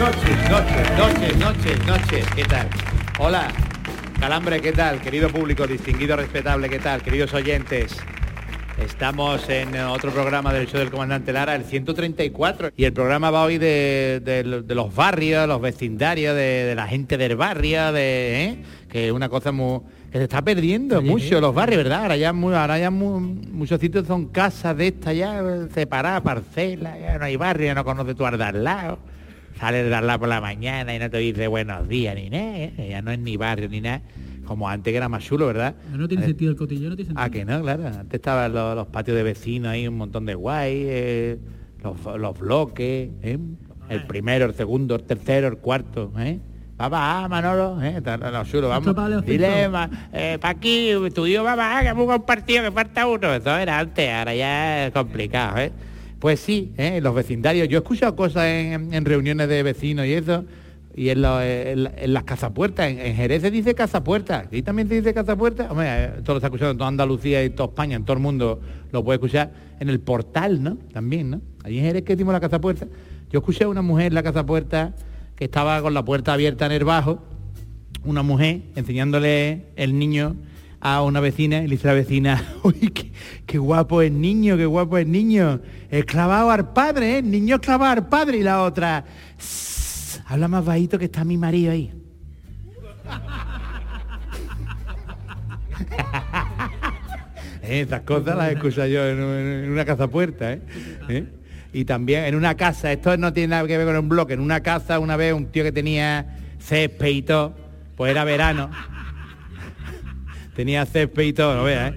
noches, noches, noches, noches, noches, ¿qué tal? Hola, Calambre, ¿qué tal? Querido público, distinguido, respetable, ¿qué tal? Queridos oyentes, estamos en otro programa del show del comandante Lara, el 134, y el programa va hoy de, de- de los barrios, los vecindarios, de, de la gente del barrio, de, ¿eh? que es una cosa muy... que se está perdiendo mucho los barrios, ¿verdad? Ahora ya, muy- ahora ya mu- muchos sitios son casas de estas ya separadas, parcelas, ya no hay barrio, ya no conoces tu al lado. Sales de lado por la mañana y no te dice buenos días ni nada, ¿eh? ya no es ni barrio ni nada, como antes que era más chulo, ¿verdad? No tiene Eh, sentido el cotillo, no tiene sentido. Ah, que no, claro. Antes estaban los, los patios de vecinos ahí, un montón de guay, eh, los, los bloques, ¿eh? el primero, el segundo, el tercero, el cuarto, ¿eh? Papá, Manolo, ¿eh? Chulos, Nuestro vamos. Paleocito. Dile, ma, eh, pa' aquí, tu papá, que hemos un partido, que falta uno. Eso era antes, ahora ya es complicado, ¿eh? Pues sí, ¿eh? los vecindarios. Yo he escuchado cosas en, en reuniones de vecinos y eso, y en, en en las cazapuertas, en, en Jerez se dice cazapuertas, y también se dice cazapuertas. Hombre, eh, esto lo se ha escuchado en toda Andalucía y toda España, en todo el mundo lo puede escuchar. En el portal, ¿no? También, ¿no? Allí en Jerez que decimos la cazapuerta. Yo escuché a una mujer en la cazapuerta que estaba con la puerta abierta en el bajo, una mujer enseñándole el niño a una vecina y le dice a la vecina, uy, qué, qué guapo es niño, qué guapo es niño, es clavado al padre, ¿eh? niño es clavado al padre y la otra, "Sss, habla más bajito que está mi marido ahí. Esas cosas las escucho yo en, un- en una casa puerta, ¿eh? ¿Eh? Y también en una casa, esto no tiene nada que ver con un bloque, en una casa una vez un tío que tenía césped y pues era verano, tenía césped y todo, no ¿eh?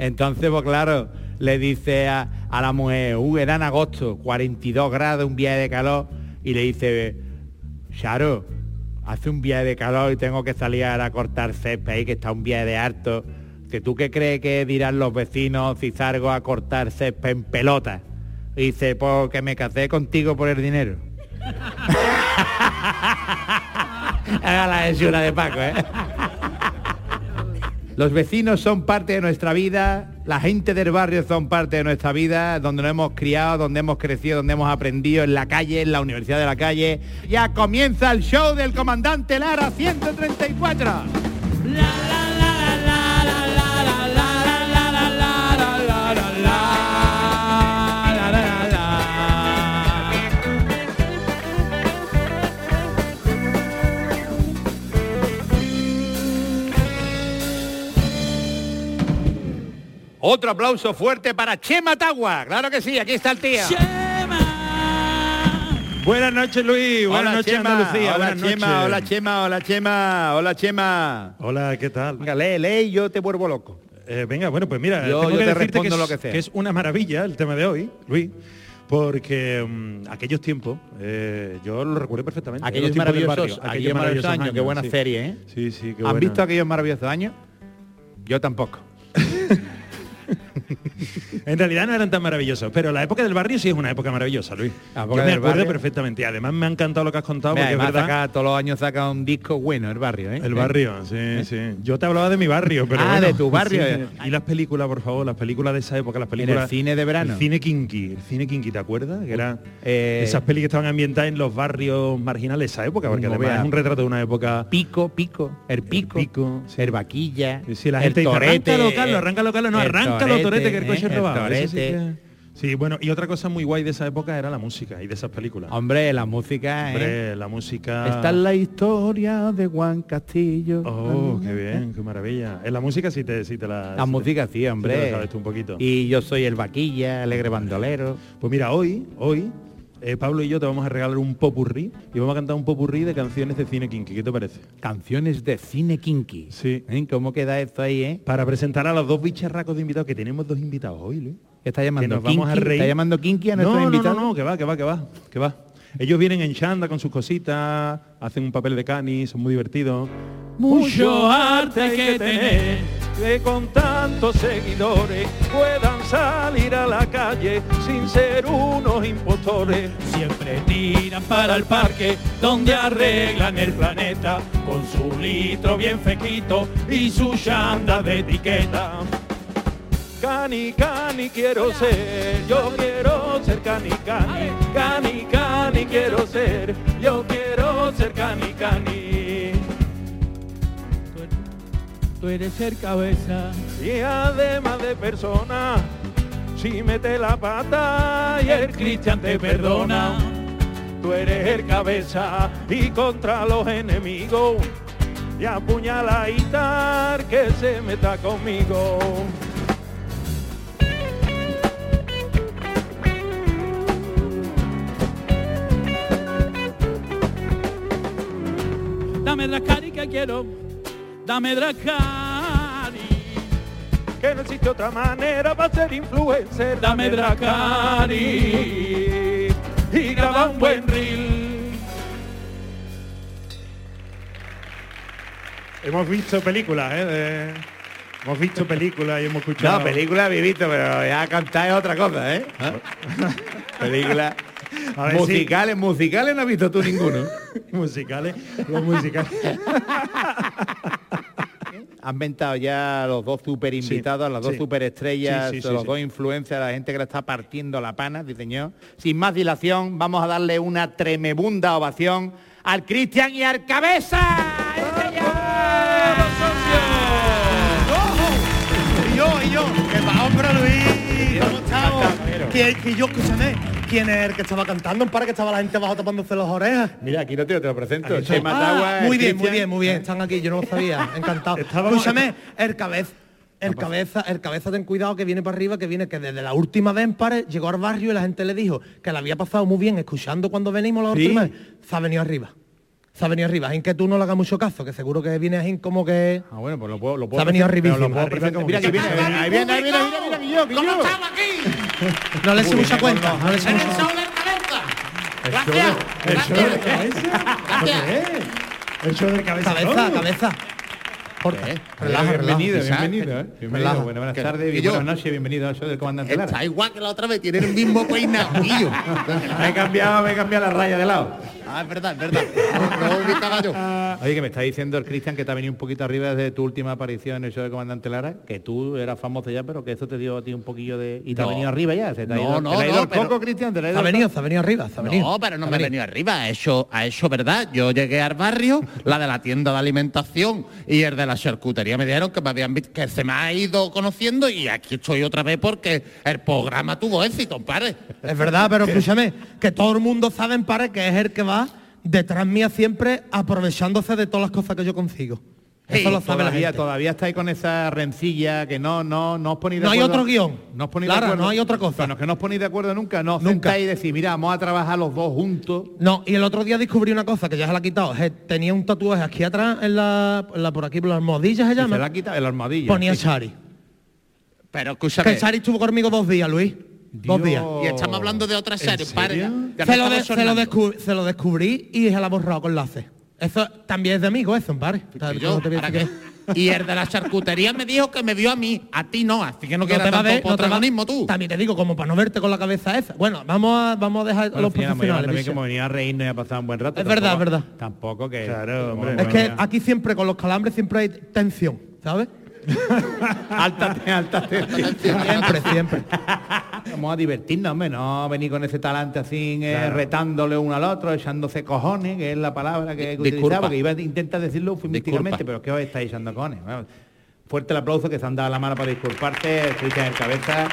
Entonces, pues claro, le dice a, la mujer, uh, era en agosto, 42 grados, un viaje de calor, y le dice, Charo, hace un viaje de calor y tengo que salir a cortar césped ahí, que está un viaje de harto. Que tú qué crees que dirán los vecinos si salgo a cortar césped en pelota? Y dice, porque me casé contigo por el dinero. Haga la hechura de Paco, ¿eh? Los vecinos son parte de nuestra vida, la gente del barrio son parte de nuestra vida, donde nos hemos criado, donde hemos crecido, donde hemos aprendido, en la calle, en la universidad de la calle. Ya comienza el show del comandante Lara 134. Otro aplauso fuerte para Chema Tagua. Claro que sí, aquí está el tío. Buenas noches, Luis. Buenas Hola, noches, Chema. Andalucía. Hola, Buenas Chema. noches. Hola, Chema. Hola, Chema. Hola, Chema. Hola, ¿qué tal? Venga, lee, lee y yo te vuelvo loco. Eh, venga, bueno, pues mira, Yo- tengo yo que te decirte que es, lo que sea. que es una maravilla el tema de hoy, Luis, porque mm, aquellos tiempos, eh, yo lo recuerdo perfectamente. Aquellos maravillosos, barrio, aquellos maravillosos años, qué buena sí. serie, ¿eh? Sí, sí, qué ¿Han buena. visto aquellos maravillosos años? Yo tampoco. En realidad no eran tan maravillosos, pero la época del barrio sí es una época maravillosa, Luis. Yo me acuerdo barrio. perfectamente. Además me ha encantado lo que has contado, Mira, porque es verdad. saca- todos los años saca un disco bueno el barrio, ¿eh? El barrio, sí, sí. Yo te hablaba de mi barrio, pero Ah, bueno, de tu barrio. sí. Y las películas, por favor, las películas de esa época, las películas. el cine de verano. El cine kinky, el cine kinky, ¿te acuerdas? Que eran Eh, esas pelis que estaban ambientadas en los barrios marginales de esa época, porque además vea. es un retrato de una época. Pico, pico, el pico, el, pico, sí. vaquilla, Sí, la el gente dice, torete, arráncalo, Carlos, arráncalo, Carlos, no, el arráncalo, torete, que el coche ¿eh? es robado. El Eso sí torete. que- Sí, bueno, y otra cosa muy guay de esa época era la música y de esas películas. Hombre, la música, ¿eh? Hombre, la música. Esta es la historia de Juan Castillo. Oh, qué bien, qué maravilla. En la música sí te, sí te la. La te- música sí, sí te la hombre. sabes tú un poquito. Y yo soy el vaquilla, alegre bandolero. Pues mira, hoy, hoy, eh, Pablo y yo te vamos a regalar un popurrí y vamos a cantar un popurrí de canciones de cine kinky. ¿Qué te parece? Canciones de cine kinky. Sí. ¿Eh? ¿Cómo queda esto ahí, eh? Para presentar a los dos bicharracos de invitados, que tenemos dos invitados hoy, Luis. Está que llamando nos vamos a Kinky, reír. está llamando Kinky a nuestro no, no, invitado. No, no, que va, que va, que va, que va. Ellos vienen en chanda con sus cositas, hacen un papel de cani, son muy divertidos. Mucho arte hay que tener. que con tantos seguidores puedan salir a la calle sin ser unos impostores. Siempre tiran para el parque donde arreglan el planeta con su litro bien fequito y su chanda de etiqueta. Cani, cani quiero ser, yo quiero ser cani, cani, cani, cani quiero ser, yo quiero ser cani, cani. Tú eres el cabeza. Y además de persona, si mete la pata y el Cristian te perdona, tú eres el cabeza y contra los enemigos, y apuñaladita el que se meta conmigo. Dame Dracari que quiero. Dame Dracari. que no existe otra manera para ser influencer. Dame Dracari. y graba un buen reel. Hemos visto películas, ¿eh? de- Hemos visto películas y hemos escuchado... No, película he visto, pero ya cantar es otra cosa, ¿eh? película. A ver, sí. musicales, musicales no has visto tú ninguno. musicales, los musicales. Han ventado ya los dos super invitados, Sí, las dos sí. superestrellas, Sí, sí, sí, los sí. dos influencers, la gente que le está partiendo la pana, dice señor. Sin más dilación, vamos a darle una tremebunda ovación al Cristian y al Cabeza. Y yo, y yo, que va, hombre Luis, ¿cómo estamos? Que, que yo, escúchame, ¿quién es el que estaba cantando? Para que estaba la gente abajo tapándose las orejas. Mira, aquí no te, te lo presento. Aquí Chema Ah, Tagua, muy bien, Cristian. muy bien, muy bien. Están aquí, yo no lo sabía. Encantado. Estábamos- Escúchame, el cabeza. El cabeza, el cabeza ten cuidado que viene para arriba, que viene que desde la última vez en Pares llegó al barrio y la gente le dijo que le había pasado muy bien escuchando cuando venimos la Sí. última vez. Se ha venido arriba. Se ha venido arriba. En que tú no le hagas mucho caso, que seguro que viene así como que. Ah, bueno, pues lo puedo, lo Se puedo ha venido lo Arriba Mira que viene, se viene, ahí viene, ahí viene, mira, mira, mira, que yo, que yo. No le eche mucha cuenta. No le eche mucha Gracias. ¿El show de cabeza? ¿Lo que es? ¿El show de cabeza? Cabeza, cabeza. Relaja, bienvenido, relaja. bienvenido, ¿eh? Bienvenido, Relaja. buenas, tardes, buenas noches, bienvenido al show del comandante Lara. Está igual que la otra vez, tiene el mismo peinado. tío. Me he cambiado, me he cambiado la raya de lado. Ah, es verdad, es verdad. No, no. Oye, que me está diciendo el Cristian que te ha venido un poquito arriba desde tu última aparición en el show del comandante Lara, que tú eras famoso ya, pero que eso te dio a ti un poquillo de... Y te ha No. venido arriba ya, se te ha No, ido, no, te le ha ido no, el pero- coco, Cristian, te ha ido ha el venido, se ha venido arriba, ha venido. No, pero no Se me ha venido arriba, ha hecho, ha hecho verdad. Yo llegué al barrio, la de la tienda de alimentación y el de la charcutería me dijeron que me habían visto, que se me ha ido conociendo y aquí estoy otra vez porque el programa tuvo éxito, compadre. Es verdad, pero escúchame, que todo el mundo sabe Pares que es el que va detrás mía siempre aprovechándose de todas las cosas que yo consigo. Eso Sí, lo sabe la Todavía, gente. todavía estáis con esa rencilla que no, no, no os ponéis de No hay acuerdo. otro guion. No os ponéis de Lara, acuerdo. no hay otra cosa. Bueno, que no os ponéis de acuerdo nunca, no Nunca. y decir, mira, vamos a trabajar los dos juntos. No, y el otro día descubrí una cosa que ya se la ha quitado. Tenía un tatuaje aquí atrás, en la, en la- por aquí, por las almohadillas se Y se llama. la ha quitado el armadillo. Ponía Sí. Chari. Pero Que escúchame, Chari estuvo conmigo dos días, Luis. Dos Dios. días. y estamos hablando de otra serie, Se lo, de- se, lo sonando. descu- se lo descubrí y se la borrado con. Eso también es de amigo, eso, padre. Y yo, ¿para qué? Y el de la charcutería me dijo que me vio a mí, a ti no, así que no, No quieras te va a ver, tanto no te va- protagonismo tú. También te digo, como para no verte con la cabeza esa. Bueno, vamos a, vamos a dejar Bueno, los llaman profesionales. también hemos venido a reírnos y a pasar un buen rato. Es verdad, Tampoco- es verdad. Tampoco que... Claro, hombre. Es que aquí siempre con los calambres siempre hay tensión, ¿sabes? alta tensión. Siempre, siempre. Vamos a divertirnos, hombre, no venir con ese talante así, eh, Claro. retándole uno al otro, echándose cojones, que es la palabra que, que Disculpa. utilizaba, porque iba a intentar decirlo eufemísticamente, pero ¿qué os estáis echando cojones? Bueno, fuerte el aplauso que se han dado la mano para disculparte, Cristian en cabeza.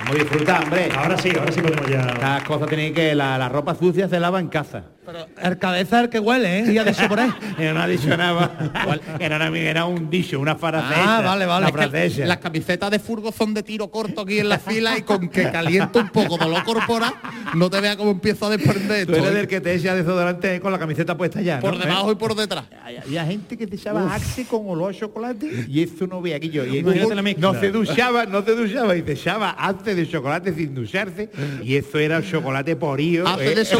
Vamos a disfrutar, hombre. Ahora sí, ahora sí podemos ya... Estas cosas tienen que, la, la ropa sucia se lava en casa. Pero el cabeza es el que huele, ¿eh? Y ha dicho por ahí. Era no ha dicho nada. Era, una- era un dicho, una frase. Ah, vale, vale. Una Es que. Las camisetas de furgo son de tiro corto aquí en la fila y con que calienta un poco dolor corporal, no te veas cómo empiezo a desprender Tú eres ¿eh? del que te echa desodorante con la camiseta puesta ya. Por ¿no? debajo ¿Eh? y por detrás. Había gente que te echaba axe con olor a chocolate y eso no veía aquí yo. Y Imagínate la mezcla. no se duchaba, no se duchaba y se echaba ace de chocolate sin ducharse y eso era chocolate porío. Hace ¿eh? de, cho-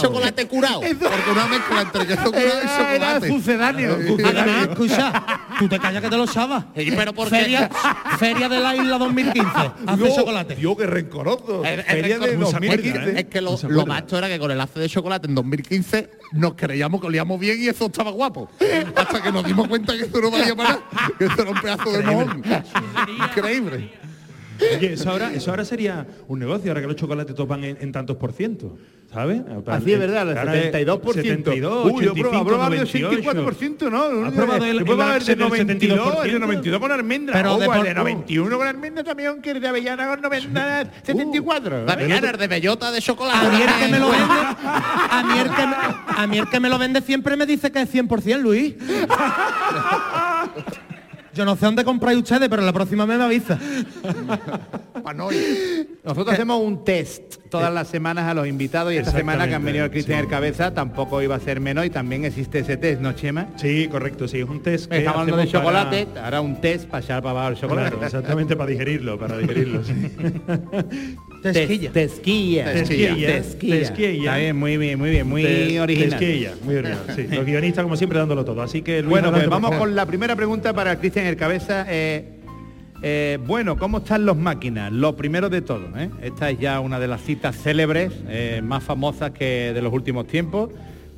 Chocolate de. Chocolate curado. Porque una mezcla entre queso curado y chocolate. sucedáneo. Además, escucha, tú te callas que te lo sabes. Pero ¿por? Feria, Feria de la Isla 2015. Hace chocolate. Dios, qué rencoroso. Es- es Feria de rencor- no se acuerda, 2015. Es que lo, lo macho era que con el hace de chocolate en 2015 nos creíamos que olíamos bien y eso estaba guapo. Hasta que nos dimos cuenta que eso no valía para nada, que eso era un pedazo de mojón. Increíble. Oye, eso ahora, eso ahora sería un negocio, ahora que los chocolates topan en, en tantos por ciento, ¿sabes? Así es verdad, el Ahora es 72%. 72, Uy, yo 85, probado el 98. 84%, ¿no? ¿Has probado el- el de del 92, 72%? el de 92 con almendra. Pero de el de 91 con almendra también, que el de avellana con 90, Uh. 74. La avellana es de bellota de chocolate. A mí el que me lo vende, a mí el que me, a mí el que me lo vende siempre me dice que es 100%, Luis. Yo no sé dónde compráis ustedes, pero la próxima vez me avisa. Nosotros hacemos un test todas las semanas a los invitados y esta semana que han venido el Cristian sí. el Cabeza tampoco iba a ser menos y también existe ese test, ¿no, Chema? Sí, correcto, sí, es un test que Estamos hablando de hacemos para- chocolate, ahora un test para echar para abajo el chocolate. Claro, exactamente para digerirlo, para digerirlo. sí. Tesquilla. Tesquilla. Tesquilla. Tesquilla. Tesquilla. Está bien, muy bien, muy bien, muy original. Tesquilla, muy original. Sí, los guionistas como siempre dándolo todo. Así que Luis, Bueno, pues adelante, vamos con la primera pregunta para Cristian el Cabeza. Eh, eh, bueno, ¿cómo están los máquinas? Lo primero de todo, ¿eh? esta es ya una de las citas célebres, eh, más famosas que de los últimos tiempos.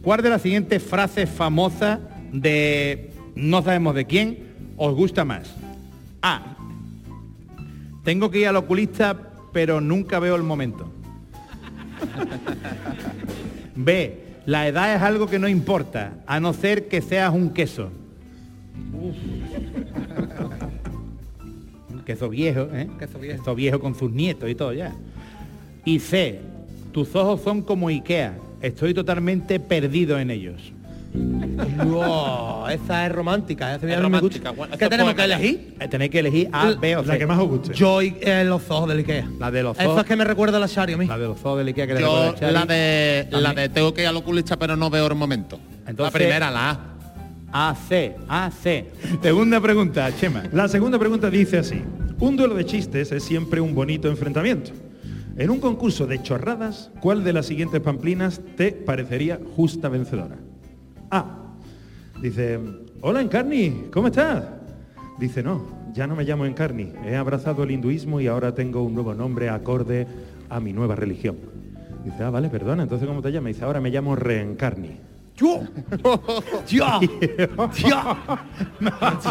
¿Cuál de las siguientes frases famosas de no sabemos de quién os gusta más? A. Tengo que ir al oculista, pero nunca veo el momento. B. La edad es algo que no importa, a no ser que seas un queso. Queso viejo, ¿eh? Queso viejo. Queso viejo con sus nietos y todo ya. Y C. Tus ojos son como Ikea. Estoy totalmente perdido en ellos. Wow, esa es romántica. esa a mí Es romántica, bueno, ¿Qué tenemos que elegir? Eh, Tenéis que elegir A, B o C. La que más os guste. Yo y eh, los ojos del Ikea. La de los Eso ojos. es que me recuerda a la Shari a mí. La de los ojos del Ikea que le recuerda a la de la de tengo que ir al oculista pero no veo el momento. Entonces- la primera, la A. A, C, A, C. Segunda pregunta, Chema. La segunda pregunta dice así. Un duelo de chistes es siempre un bonito enfrentamiento. En un concurso de chorradas, ¿cuál de las siguientes pamplinas te parecería justa vencedora? A. Dice, hola Encarni, ¿cómo estás? Dice, no, ya no me llamo Encarni. He abrazado el hinduismo y ahora tengo un nuevo nombre acorde a mi nueva religión. Dice, ah, vale, perdona, entonces ¿cómo te llamas? Dice, ahora me llamo Reencarni. Yo. Yo. Yo.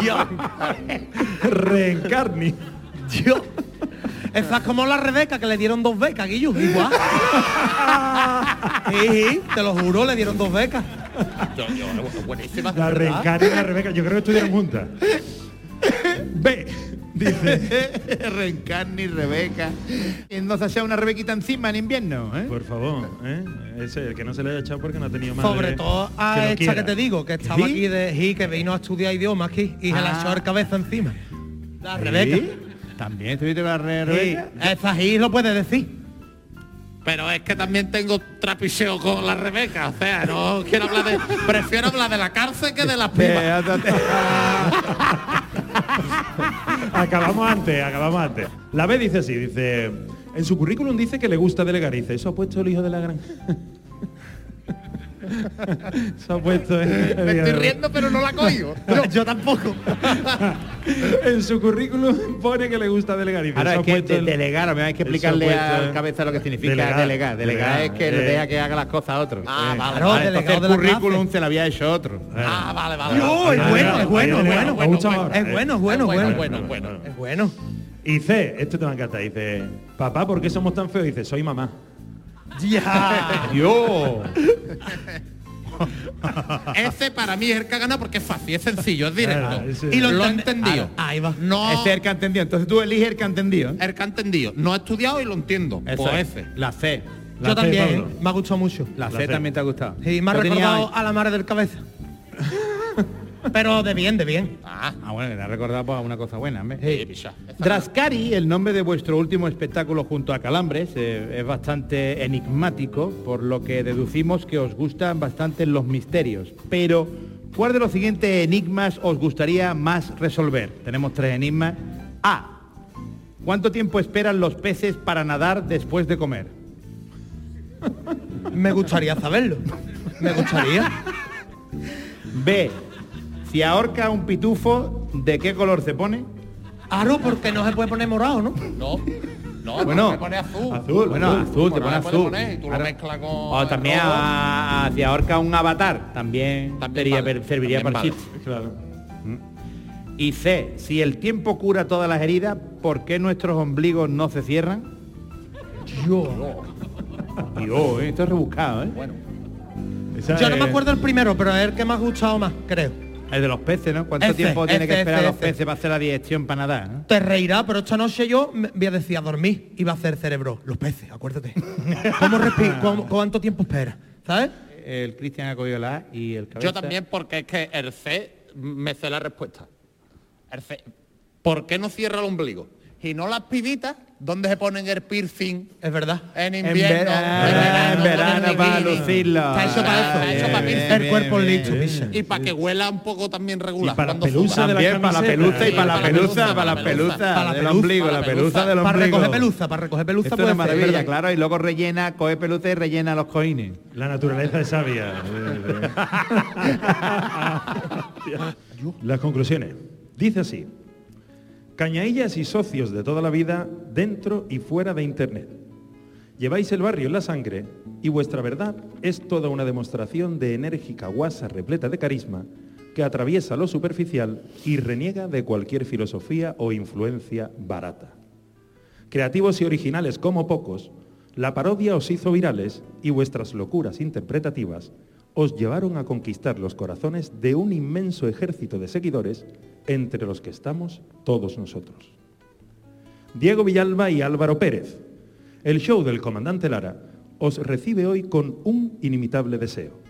Yo. Reencarni. Yo. Esa es como la Rebeca, que le dieron dos becas, Guillo. Igual. Sí, sí, te lo juro, le dieron dos becas. Yo, yo, buenísima. La Reencarni y la Rebeca, yo creo que estuvieron juntas. B. Dice, Reencarni, Rebeca. Y no se una Rebequita encima en invierno, ¿eh? por favor, ¿eh? Ese, el que no se le haya echado porque no ha tenido madre. Sobre todo a que esta quiera. que te digo, que estaba ¿Sí? aquí de sí, que vino a estudiar idiomas aquí y se la Ah. echó el cabeza encima. La ¿Sí? Rebeca. ¿También estuviste con la Re- Sí, Rebeca? esa sí lo puede decir. Pero es que también tengo trapicheo con la Rebeca. O sea, no quiero hablar de. Prefiero hablar de la cárcel que de las pipas. Acabamos antes, acabamos antes. La B dice así, dice, en su currículum dice que le gusta delegar. Dice, eso ha puesto el hijo de la gran. Eso ha puesto Me estoy riendo, pero no la cojo. Yo, tampoco. En su currículum pone que le gusta delegar. Dice, Ahora es que de- el- delegar, me hay que explicarle al el- cabeza lo que significa Delegar, delegar. Delegar, es que le eh. deja que haga las cosas a otro. Ah, Eh, vale, Claro, vale, entonces de el la currículum se le había hecho otro. Ah, vale, vale. No, vale. es bueno, es bueno, es bueno, Es bueno, es bueno, es bueno, bueno. bueno, bueno. Es bueno. Y C, esto te va a encantar. Dice, papá, ¿por qué somos tan feos? Dice, soy mamá. Ya. Dios. Ese para mí es el que ha ganado porque es fácil, es sencillo, es directo. Ah, ese- Y lo lo he entendido. Ah, ahí va. No, Ese es el que ha entendido. Entonces tú eliges el que ha entendido. el que ha entendido. No he estudiado y lo entiendo. Eso Pues es. ese. La C. Yo C, también, Pablo. ¿eh? me ha gustado mucho. La La C C. también te ha gustado. Sí, me ha Yo tenía- recordado a la madre del cabeza. Pero de bien, de bien. Ah, bueno, que te ha recordado pues, una cosa buena. Picha. Drascari, el nombre de vuestro último espectáculo junto a Calambres, eh, es bastante enigmático, por lo que deducimos que os gustan bastante los misterios. Pero, ¿cuál de los siguientes enigmas os gustaría más resolver? Tenemos tres enigmas. A. ¿Cuánto tiempo esperan los peces para nadar después de comer? Me gustaría saberlo. Me gustaría. B. Si ahorca un pitufo, ¿de qué color se pone? Aro, porque no se puede poner morado, ¿no? No, no, Bueno. te pone azul. Azul. Bueno, azul, te pone azul. poner y tú lo mezclas con O también a, a- si ahorca un avatar, también, También sería- vale, serviría también para vale. chiste. Claro. Y C, si el tiempo cura todas las heridas, ¿por qué nuestros ombligos no se cierran? Yo. Dios, eh, esto es rebuscado, ¿eh? Bueno, Esa Yo no me acuerdo el primero, pero es el que me ha gustado más, creo. El de los peces, ¿no? ¿Cuánto F, tiempo tiene que esperar los peces para hacer la digestión para nadar? ¿no? Te reirá, pero esta noche yo me voy a decir a dormir y va a hacer cerebro. Los peces, acuérdate. ¿Cómo ¿Cuánto tiempo espera? ¿Sabes? El Cristian ha cogido la A y el cabeza. yo también porque es que el C me sé la respuesta. El C. ¿Por qué no cierra el ombligo? Y no las pibitas, ¿dónde se ponen el piercing? Es verdad. En En invierno. verano, en verano con el para lucirlo. Está hecho para eso. Está hecho para Bien, piercing. el cuerpo listo. Y para que huela un poco también regular. Y para cuando pelusa de la También para la pelusa y para la para la pelusa, para la para la pelusa. Para la del ombligo, para la la pelusa del Para ombligo. recoger pelusa, para recoger pelusa puede maravilla, ¿verdad? claro, y luego rellena, coge pelusa y rellena los coines. La naturaleza es sabia. Las conclusiones. Dice así. Cañaillas y socios de toda la vida dentro y fuera de Internet. Lleváis el barrio en la sangre y vuestra verdad es toda una demostración de enérgica guasa repleta de carisma que atraviesa lo superficial y reniega de cualquier filosofía o influencia barata. Creativos y originales como pocos, la parodia os hizo virales y vuestras locuras interpretativas os llevaron a conquistar los corazones de un inmenso ejército de seguidores entre los que estamos todos nosotros. Diego Villalba y Álvaro Pérez, el show del comandante Lara os recibe hoy con un inimitable deseo.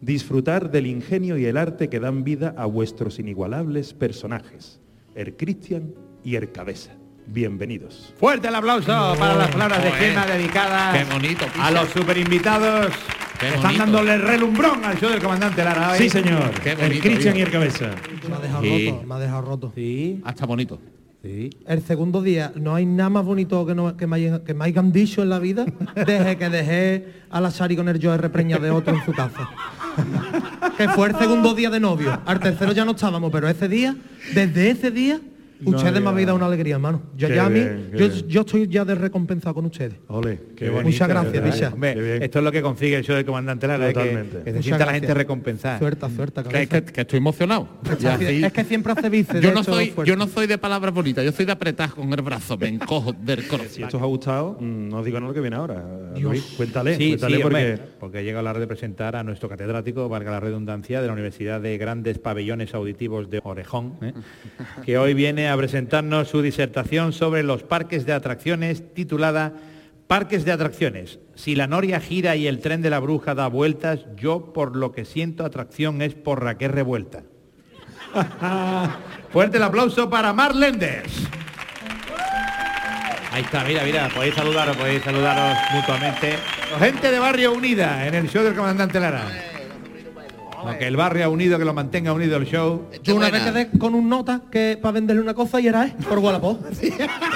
Disfrutar del ingenio y el arte que dan vida a vuestros inigualables personajes, el Cristian y el Cabeza. Bienvenidos. Fuerte el aplauso para las palabras de. Gema dedicadas Qué bonito, Picha. a los super invitados. Qué Están bonito. dándole relumbrón al show del comandante Lara. hoy. Sí, señor. Qué el Cristian y el Cabeza. Me ha dejado Sí. roto, me ha dejado roto. Sí, Hasta bonito. sí. El segundo día, no hay nada más bonito que, no- que, me, hayan, que me hayan dicho en la vida desde que dejé a la Sari con el Joe repreña de otro en su casa. que fue el segundo día de novio. Al tercero ya no estábamos, pero ese día, desde ese día, No ustedes me habéis dado una alegría, hermano. Yo ya a mí, bien, qué yo, estoy ya de recompensado con ustedes. Ole, qué Qué bonito, Muchas gracias, bien. esto es lo que consigue el show del comandante Lara, ¿eh? que, Totalmente. que se sienta la gente recompensada. Suelta, suelta, Que, que- que estoy emocionado. Así- Es que siempre hace bices. yo no soy fuerte. yo no soy de palabras bonitas, yo soy de apretar con el brazo, me encojo del Si corazón. esto os ha gustado, mm, no os digo nada lo que viene ahora. Luis, cuéntale, Sí, cuéntale sí, porque... hombre, porque llega la hora de presentar a nuestro catedrático, valga la redundancia, de la Universidad de Grandes Pabellones Auditivos de Orejón, ¿eh? que hoy viene a presentarnos su disertación sobre los parques de atracciones titulada Parques de atracciones. Si la noria gira y el tren de la bruja da vueltas, yo por lo que siento atracción es por Raquel revuelta. Fuerte el aplauso para Mar Lenders. Ahí está, mira, mira, podéis saludaros, podéis saludaros mutuamente. Gente de Barrio Unida en el show del comandante Lara. No, que el barrio ha unido, que lo mantenga unido el show. Yo una vez quedé con un nota que para venderle una cosa y era él, por Wallapop.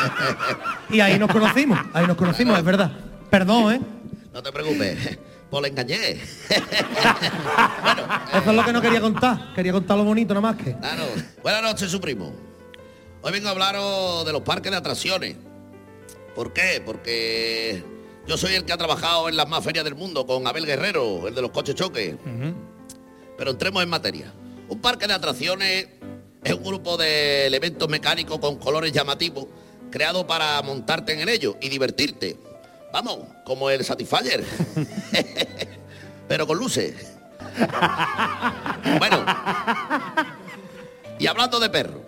y ahí nos conocimos, ahí nos conocimos, es verdad. Perdón, ¿eh? No te preocupes, pues le engañé. Eso es lo que no quería contar. Quería contar lo bonito nada más que. Claro. Buenas noches, su primo. Hoy vengo a hablaros de los parques de atracciones. ¿Por qué? Porque yo soy el que ha trabajado en las más ferias del mundo con Abel Guerrero, el de los coches choques. Pero entremos en materia. Un parque de atracciones es un grupo de elementos mecánicos con colores llamativos creado para montarte en ellos y divertirte. Vamos, como el Satisfyer. Pero con luces. Bueno. Y hablando de perro.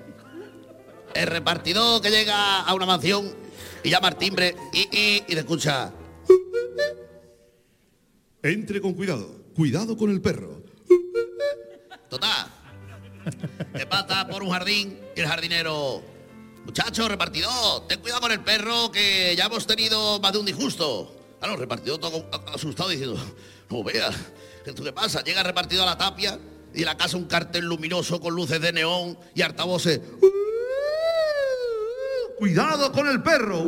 El repartidor que llega a una mansión y llama al timbre y, y, y te escucha. Entre con cuidado. Cuidado con el perro. Total. Pasa por un jardín y el jardinero. Muchacho, repartidor, ten cuidado con el perro que ya hemos tenido más de un disgusto. Claro, el repartidor todo asustado diciendo, no veas, ¿qué tú qué pasa? Llega el repartidor a la tapia y la casa un cartel luminoso con luces de neón y altavoces. ¡Cuidado con el perro!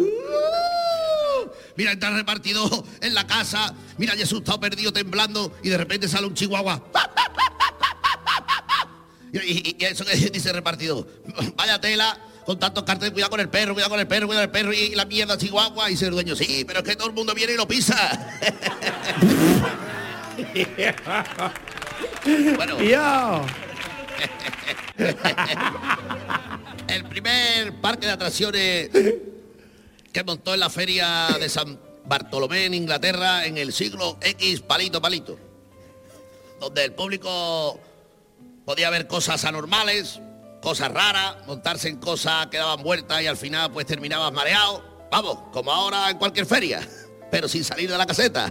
Mira, entra el repartidor en la casa, mira, y asustado, perdido, temblando, y de repente sale un chihuahua. Y, y- y eso que dice el repartidor, vaya tela, con tantos carteles, cuidado con el perro, cuidado con el perro, cuidado con el perro, y, la mierda chihuahua, y dice el dueño, sí, pero es que todo el mundo viene y lo pisa. bueno, el primer parque de atracciones que montó en la feria de San Bartolomé en Inglaterra en el siglo X palito palito, donde el público podía ver cosas anormales, cosas raras, montarse en cosas que daban vueltas y al final pues terminabas mareado, vamos, como ahora en cualquier feria, pero sin salir de la caseta.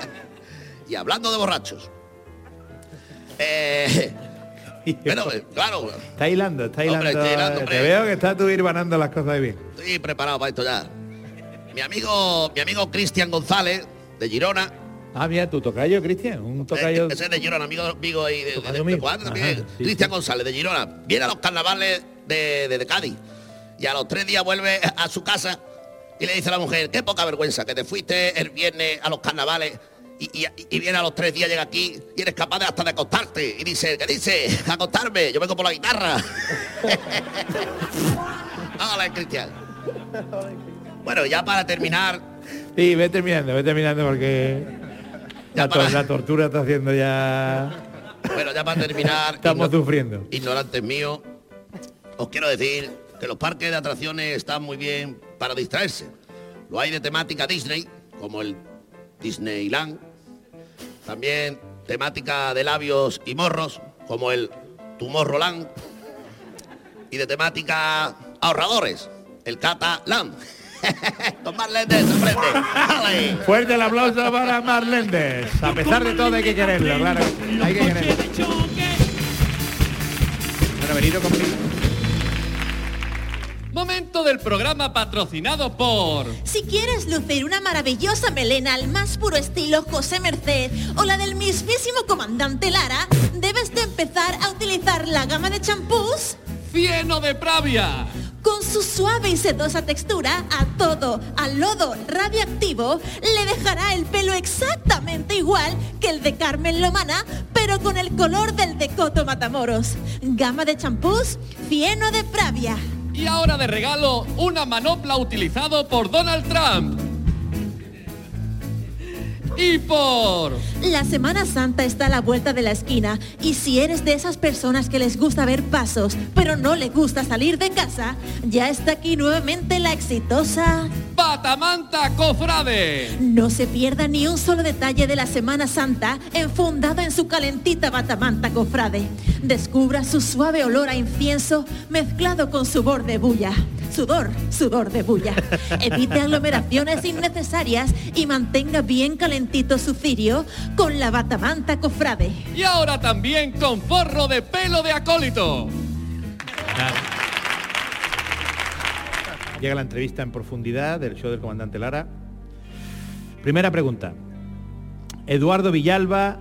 y hablando de borrachos. Eh, eh, claro, Está hilando, está Hombre, hilando. Te veo que estás tú irvanando las cosas bien. Estoy preparado para esto ya. Mi amigo, mi amigo Cristian González, de Girona. Ah, mira, tu tocayo, Cristian. Un tocayo. eh, ese es de Girona, amigo, amigo ahí de, de, Tocayo de mío. Juan también. Sí, Cristian sí. González, de Girona. Viene a los carnavales de, Cádiz. Y a los tres días vuelve a su casa y le dice a la mujer, qué poca vergüenza, que te fuiste el viernes a los carnavales y, y- y viene a los tres días, llega aquí y eres capaz de hasta de acostarte. Y dice, ¿qué dice? Acostarme, yo vengo por la guitarra. Hola, Cristian. Bueno, ya para terminar, Sí, ve terminando, ve terminando porque la, tor- para- la tortura está haciendo ya. bueno, ya para terminar, Estamos igno- sufriendo. ignorantes míos, os quiero decir que los parques de atracciones están muy bien para distraerse. Lo hay de temática Disney, como el Disneyland. También temática de labios y morros, como el Tumorroland. Y de temática ahorradores, el Cataland. Con aprende. ¡Ale! Fuerte el aplauso para Marlendes. A pesar de todo hay que quererlo, claro. Hay que quererlo. Bueno, venido conmigo. Momento del programa patrocinado por... Si quieres lucir una maravillosa melena al más puro estilo José Merced o la del mismísimo comandante Lara, debes de empezar a utilizar la gama de champús Fieno de Pravia. Con su suave y sedosa textura a todo, al lodo radioactivo, le dejará el pelo exactamente igual que el de Carmen Lomana, pero con el color del de Coto Matamoros. Gama de champús, Fieno de Pravia. Y ahora de regalo, una manopla utilizado por Donald Trump. Y por... La Semana Santa está a la vuelta de la esquina y si eres de esas personas que les gusta ver pasos, pero no les gusta salir de casa, ya está aquí nuevamente la exitosa... Batamanta Cofrade. No se pierda ni un solo detalle de la Semana Santa enfundado en su calentita batamanta cofrade. Descubra su suave olor a incienso mezclado con sudor de bulla. Sudor, sudor de bulla. Evite aglomeraciones innecesarias y mantenga bien calentito su cirio con la batamanta cofrade. Y ahora también con forro de pelo de acólito. Llega la entrevista en profundidad del show del comandante Lara. Primera pregunta. Eduardo Villalba,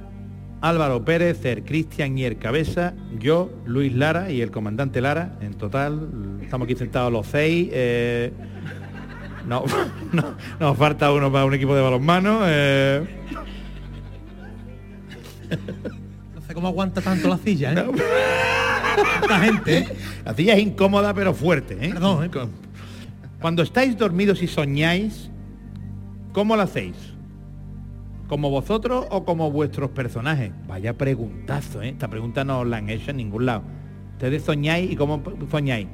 Álvaro Pérez, el Cristian y el Cabeza, yo, Luis Lara y el comandante Lara. En total, estamos aquí sentados los seis. eh, no, no, nos falta uno para un equipo de balonmano. eh, No sé cómo aguanta tanto la silla, ¿eh? Esta gente, ¿eh? La silla es incómoda pero fuerte. ¿eh? Perdón, ¿eh? Cuando estáis dormidos y soñáis, ¿cómo lo hacéis? ¿Como vosotros o como vuestros personajes? Vaya preguntazo, ¿eh? Esta pregunta no la han hecho en ningún lado. ¿Ustedes soñáis y cómo soñáis?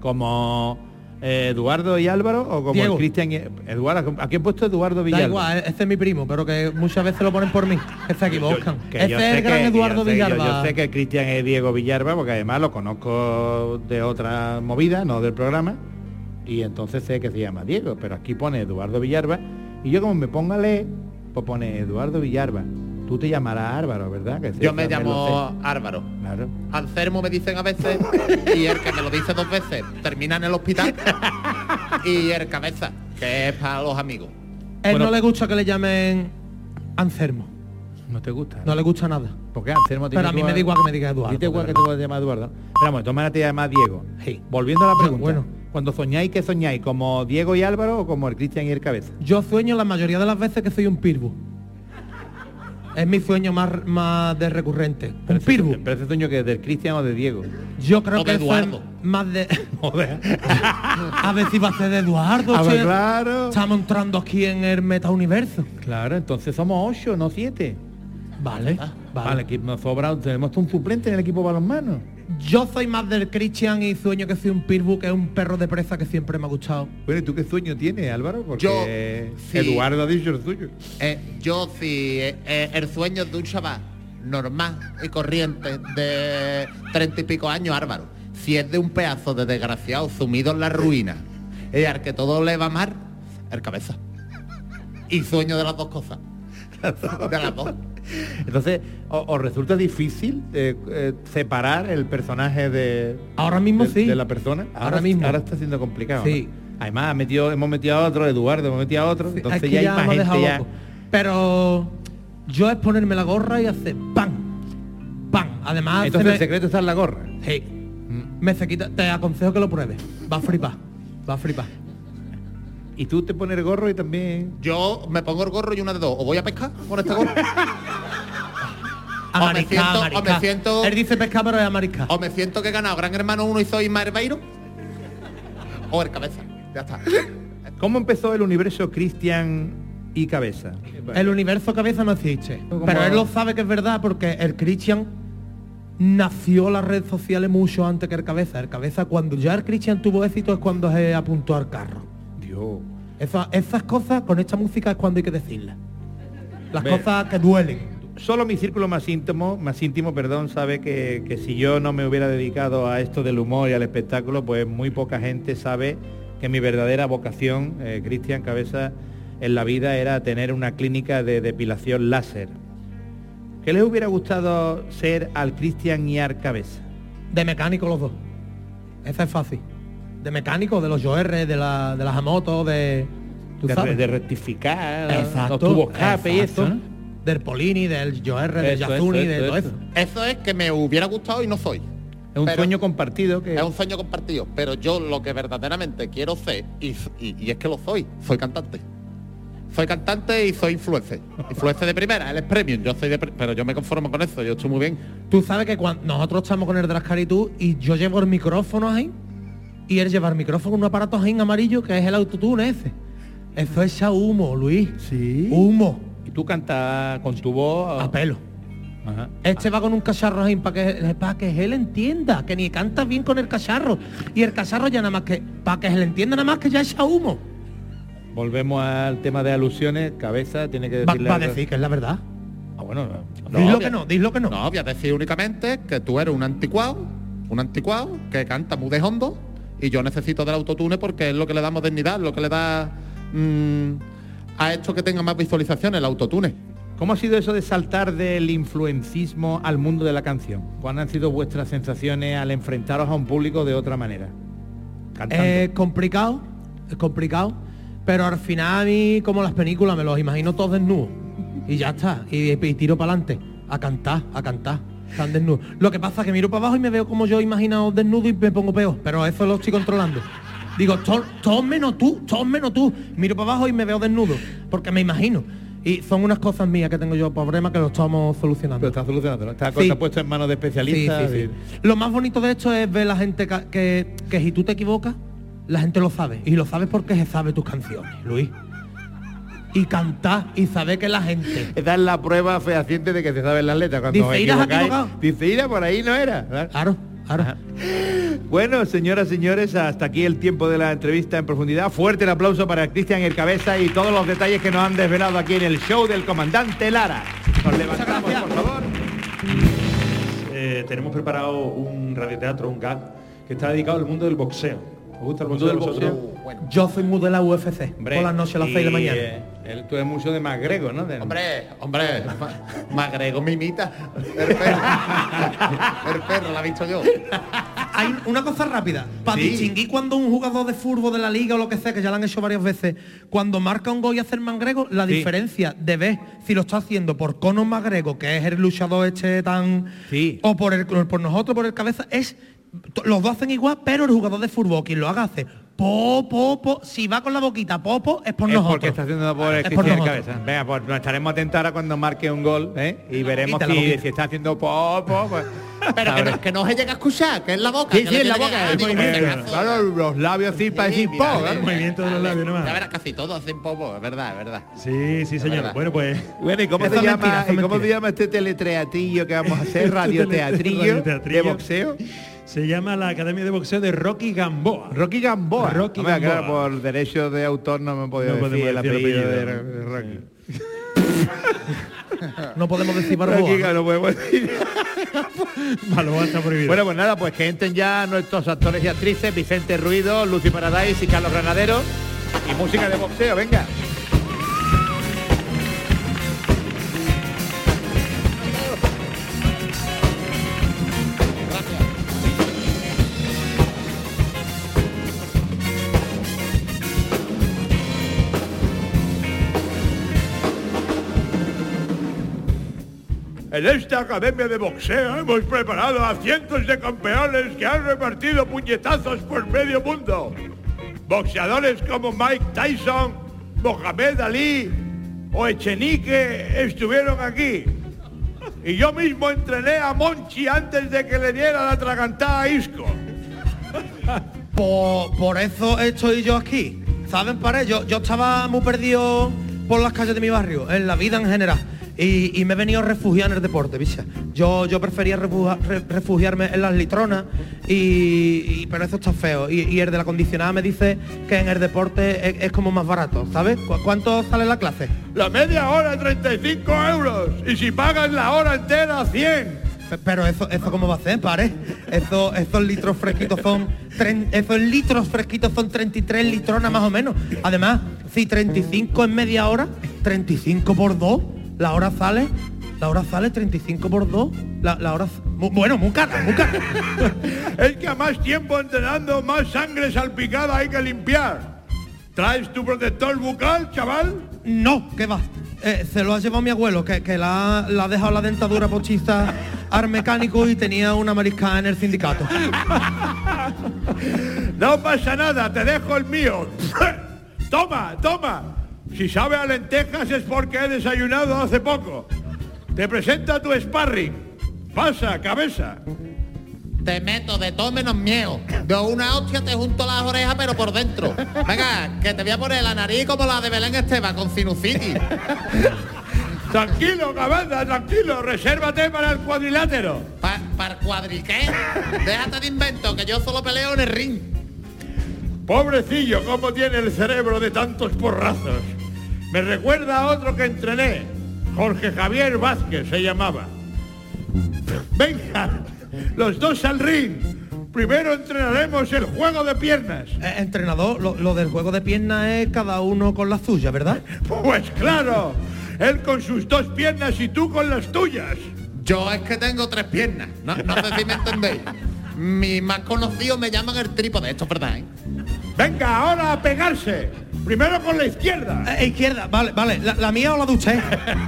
¿Como eh, Eduardo y Álvaro o como Diego. el Cristian y... Eduardo, ¿a quién he puesto Eduardo Villalba? Da igual, este es mi primo, pero que muchas veces lo ponen por mí. Que se equivocan. Que Este yo es sé el gran que- Eduardo yo sé- yo- Villalba. Yo, sé que Cristian es Diego Villalba porque además lo conozco de otra movida, no del programa. Y entonces sé que se llama Diego, pero aquí pone Eduardo Villalba. Y yo como me pongo a leer, pues pone Eduardo Villarba. Tú te llamarás Álvaro, ¿verdad? Que Yo me llamo. Álvaro. Claro. Anselmo me dicen a veces y el que me lo dice dos veces termina en el hospital y el cabeza, que es para los amigos. Él Bueno. no le gusta que le llamen Anselmo. No te gusta. No le gusta nada. Porque Anselmo tiene Pero a mí me da igual que me diga Eduardo. ¿Y te igual que te puedes llamar Eduardo? Pero vamos, de todas maneras te llamas Diego. Sí. Volviendo a la pregunta. bueno. Cuando soñáis, ¿qué soñáis? ¿Como Diego y Álvaro o como el Cristian y el Cabeza? Yo sueño la mayoría de las veces que soy un pirbu. Es mi sueño más, más de recurrente. Un Pero ese-. Pero ese sueño que es del Cristian o de Diego. Yo creo O que de es Eduardo. más de... Joder. A ver si va a ser de Eduardo. A ver, che. claro. Estamos entrando aquí en el metauniverso. Claro, entonces somos ocho, no siete. Vale, Vale, vale. que nos sobra, tenemos un suplente en el equipo balonmano. Yo soy más del Christian y sueño que soy un pirbu, que es un perro de presa que siempre me ha gustado. Bueno, ¿y tú qué sueño tienes, Álvaro? Porque Yo, sí. Eduardo ha dicho el suyo. Eh, yo si eh, eh, el sueño de un chaval normal y corriente de treinta y pico años, Álvaro, si es de un pedazo de desgraciado sumido en la ruina, y al que todo le va mal, el cabeza. Y sueño de las dos cosas. De las dos. Entonces, ¿o- ¿os resulta difícil eh, eh, separar el personaje de, Ahora mismo de, sí. de la persona? Ahora mismo. Ahora está siendo complicado. Sí. ¿no? Además, ha metido, hemos metido a otro, Eduardo, hemos metido a otro, entonces ya, ya hay más gente ya. Pero yo es ponerme la gorra y hacer ¡pam! ¡pam! Además, Entonces se el me- secreto está en la gorra. Sí. Me se quita, te aconsejo que lo pruebes. Va a flipar. Va a flipar. Y tú te pones el gorro y también... Yo me pongo el gorro y una de dos. O voy a pescar con este gorro. A O me siento- a o me mariscar. siento- Él dice pescar, pero es a mariscar. O me siento que he ganado Gran Hermano 1 y soy Marbeiro. O el cabeza. Ya está. ¿Cómo empezó el universo Cristian y Cabeza? El universo cabeza no existe. Como- Pero él lo sabe que es verdad porque el Christian nació las redes sociales mucho antes que el cabeza. El cabeza, cuando ya el Christian tuvo éxito es cuando se apuntó al carro. Dios. Esa- esas cosas con esta música es cuando hay que decirlas. Las Ve. cosas que duelen. Solo mi círculo más íntimo, más íntimo, perdón, sabe que, que si yo no me hubiera dedicado a esto del humor y al espectáculo, pues muy poca gente sabe que mi verdadera vocación, eh, Cristian Cabeza, en la vida era tener una clínica de depilación láser. ¿Qué les hubiera gustado ser al Cristian y al Cabeza? De mecánico los dos. Esa es fácil. De mecánico, de los Joer, de, la, de las motos, de... ¿tú De, sabes? re- de rectificar Exacto. los tubos escape y eso. Del Polini, del Joer, del Yazuni, de todo eso. eso. Es que me hubiera gustado y no soy. Es un Pero- sueño compartido que... Es un sueño compartido, pero yo lo que verdaderamente quiero ser, y, y- y es que lo soy, soy cantante. Soy cantante y soy influencer. Influencer de primera, él es premium, yo soy de pero yo me conformo con eso, yo estoy muy bien. Tú sabes que cuando nosotros estamos con el Drascar y tú, y yo llevo el micrófono ahí, y él lleva el micrófono con un aparato ahí en amarillo, que es el autotune ese. Eso es ya humo, Luis. Sí. Humo. Tú cantas con tu voz... A pelo. Ajá. Este va con un cacharro ahí para que, para que él entienda, que ni canta bien con el cacharro. Y el cacharro ya nada más que, para que él entienda nada más que ya echa humo. Volvemos al tema de alusiones. Cabeza tiene que Va, decirle... va a algo. decir que es la verdad. Ah, bueno, No, obvia- que no, dilo que no. No, voy a decir únicamente que tú eres un anticuado, un anticuado que canta muy de hondo y yo necesito del autotune porque es lo que le da modernidad, lo que le da mm, a esto que tenga más visualizaciones, el autotune. ¿Cómo ha sido eso de saltar del influencismo al mundo de la canción? ¿Cuáles han sido vuestras sensaciones al enfrentaros a un público de otra manera? Cantando. Es complicado, es complicado, pero al final a mí, como las películas, me los imagino todos desnudos. Y ya está, y, y tiro para adelante, a cantar, a cantar, están desnudos. Lo que pasa es que miro para abajo y me veo como yo he imaginado desnudo y me pongo peor, pero eso lo estoy controlando. Digo, "To- todos menos tú, todos menos tú. Miro para abajo y me veo desnudo, porque me imagino. Y son unas cosas mías que tengo yo, problema que lo estamos solucionando. Pero está solucionando, Está, Sí. está puesto en manos de especialistas. Sí, sí, sí. Lo más bonito de esto es ver la gente que, que si tú te equivocas, la gente lo sabe. Y lo sabes porque se sabe tus canciones, Luis. Y cantar y saber que la gente. Esa es la prueba fehaciente de que se saben las letras. Cuando Dice, os "Ira, has equivocáis", equivocado. Dice, ira, por ahí no era. ¿verdad? Claro, Bueno, señoras, señores, hasta aquí el tiempo de la entrevista en profundidad. Fuerte el aplauso para Cristian El Cabeza y todos los detalles que nos han desvelado aquí en el show del comandante Lara. Nos levantamos, por favor. Eh, tenemos preparado un radioteatro, un gag, que está dedicado al mundo del boxeo. ¿Os gusta el mundo boxeo? del a vosotros? boxeo. Yo soy muy de la UFC, Hombre, por las noches a las 6 de la mañana. eh, él- tú eres mucho de más griego, ¿no? De- Hombre, hombre, ma- Magrego me imita. El perro. El perro, la he visto yo. Hay una cosa rápida, para Sí. distinguir cuando un jugador de fútbol de la liga o lo que sea, que ya lo han hecho varias veces, cuando marca un gol y hace el mangrego, la Sí. diferencia de ver si lo está haciendo por Conor Magrego, que es el luchador este tan... Sí. O por, el, por nosotros, por el cabeza, es... Los dos hacen igual, pero el jugador de fútbol, quien lo haga, hace po, po, po. Si va con la boquita po, po, es por es nosotros. porque está haciendo por el Es por. Cabeza. Venga, pues nos estaremos atentos ahora cuando marque un gol, ¿eh? Y veremos boquita, la si, si está haciendo po, po, pues, Pero que no, que no se llega a escuchar, que es la boca. Sí, sí, en la boca. el pedazo. claro, los labios así para decir po, mira, ¿eh? El movimiento de los labios Ya nomás. verás, casi todos hacen popo, es verdad, es verdad. Sí, sí, señor. verdad. Bueno, pues Bueno, ¿y cómo se es llama, mentira, eso es ¿y cómo se llama este teletreatillo que vamos a hacer? Radioteatrillo de boxeo. Se llama la Academia de Boxeo de Rocky Gamboa. Rocky Gamboa. Rocky Hombre, Gamboa. claro, por derechos de autor no me podía No decir el apellido, de, apellido. de Rocky. No podemos decir Barboa. Rocky, ¿no? no podemos decir. Está prohibido. Bueno, pues nada, pues que entren ya nuestros actores y actrices, Vicente Ruido, Lucy Paradise y Carlos Granadero. Y música de boxeo, venga. En esta academia de boxeo hemos preparado a cientos de campeones que han repartido puñetazos por medio mundo. Boxeadores como Mike Tyson, Mohamed Ali o Echenique estuvieron aquí. Y yo mismo entrené a Monchi antes de que le diera la tragantada a Isco. Por, eso estoy yo aquí. ¿Saben, para Yo, yo estaba muy perdido por las calles de mi barrio, en la vida en general. Y, y me he venido a refugiar en el deporte, bicha. Yo, yo prefería refugia- re- refugiarme en las litronas, y, y- pero eso está feo. Y, y el de la condicionada me dice que en el deporte es, es como más barato, ¿sabes? ¿Cu- ¿Cuánto sale la clase? La media hora 35 euros. Y si pagas la hora entera 100. Pe- Pero eso, eso cómo va a ser, pare. Eso, esos litros fresquitos son tren- esos litros fresquitos son 33 litronas más o menos. Además, si 35 en media hora, 35 por 2, la hora sale, la hora sale 35 por 2, la, la hora bueno, muy cara, muy cara. Es que a más tiempo entrenando, más sangre salpicada hay que limpiar. ¿Traes tu protector bucal, chaval? No, ¿qué va? Eh, se lo ha llevado mi abuelo, que, que la, ha- la ha dejado la dentadura postiza al mecánico y tenía una mariscada en el sindicato. No pasa nada, te dejo el mío. toma, toma. Si sabe a lentejas es porque he desayunado hace poco. Te presenta tu sparring. Pasa, cabeza. Te meto de todo menos miedo. De una hostia te junto las orejas, pero por dentro. Venga, que te voy a poner la nariz como la de Belén Esteban, con sinusitis. Tranquilo, cabeza, tranquilo. Resérvate para el cuadrilátero. ¿Para cuadriqué? Déjate de invento, que yo solo peleo en el ring. Pobrecillo, cómo tiene el cerebro de tantos porrazos. Me recuerda a otro que entrené. Jorge Javier Vázquez se llamaba. Venga, los dos al ring. Primero entrenaremos el juego de piernas. Eh, entrenador, lo, lo del juego de piernas es cada uno con la suya, ¿verdad? Pues claro, él con sus dos piernas y tú con las tuyas. Yo es que tengo tres piernas. No, no sé si me entendéis. Mis más conocidos me llaman el trípode, esto es verdad, ¿eh? Venga, ahora a pegarse. Primero con la izquierda. Eh, eh, izquierda, vale, vale. ¿La, mía o la de usted?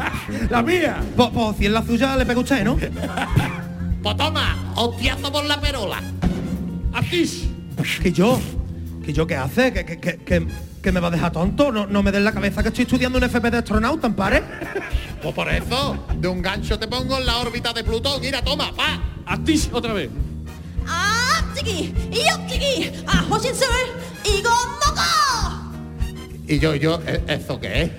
la mía. Pues, pues, si es la suya le pega usted, ¿no? pues toma, hostiazo por la perola. Así. Que yo, que yo qué hace, que, que, me va a dejar tonto, no, no me des la cabeza que estoy estudiando un FP de astronauta, ¿pare? Pues por eso, de un gancho te pongo en la órbita de Plutón, mira, toma, pa. Así otra vez. ¡Ah, chiqui! ¡Y yo, chiqui! ¡Ah, Hoshin, sir! ¿eh? ¡Higo Moco! Y yo, yo, ¿e, ¿eso qué es?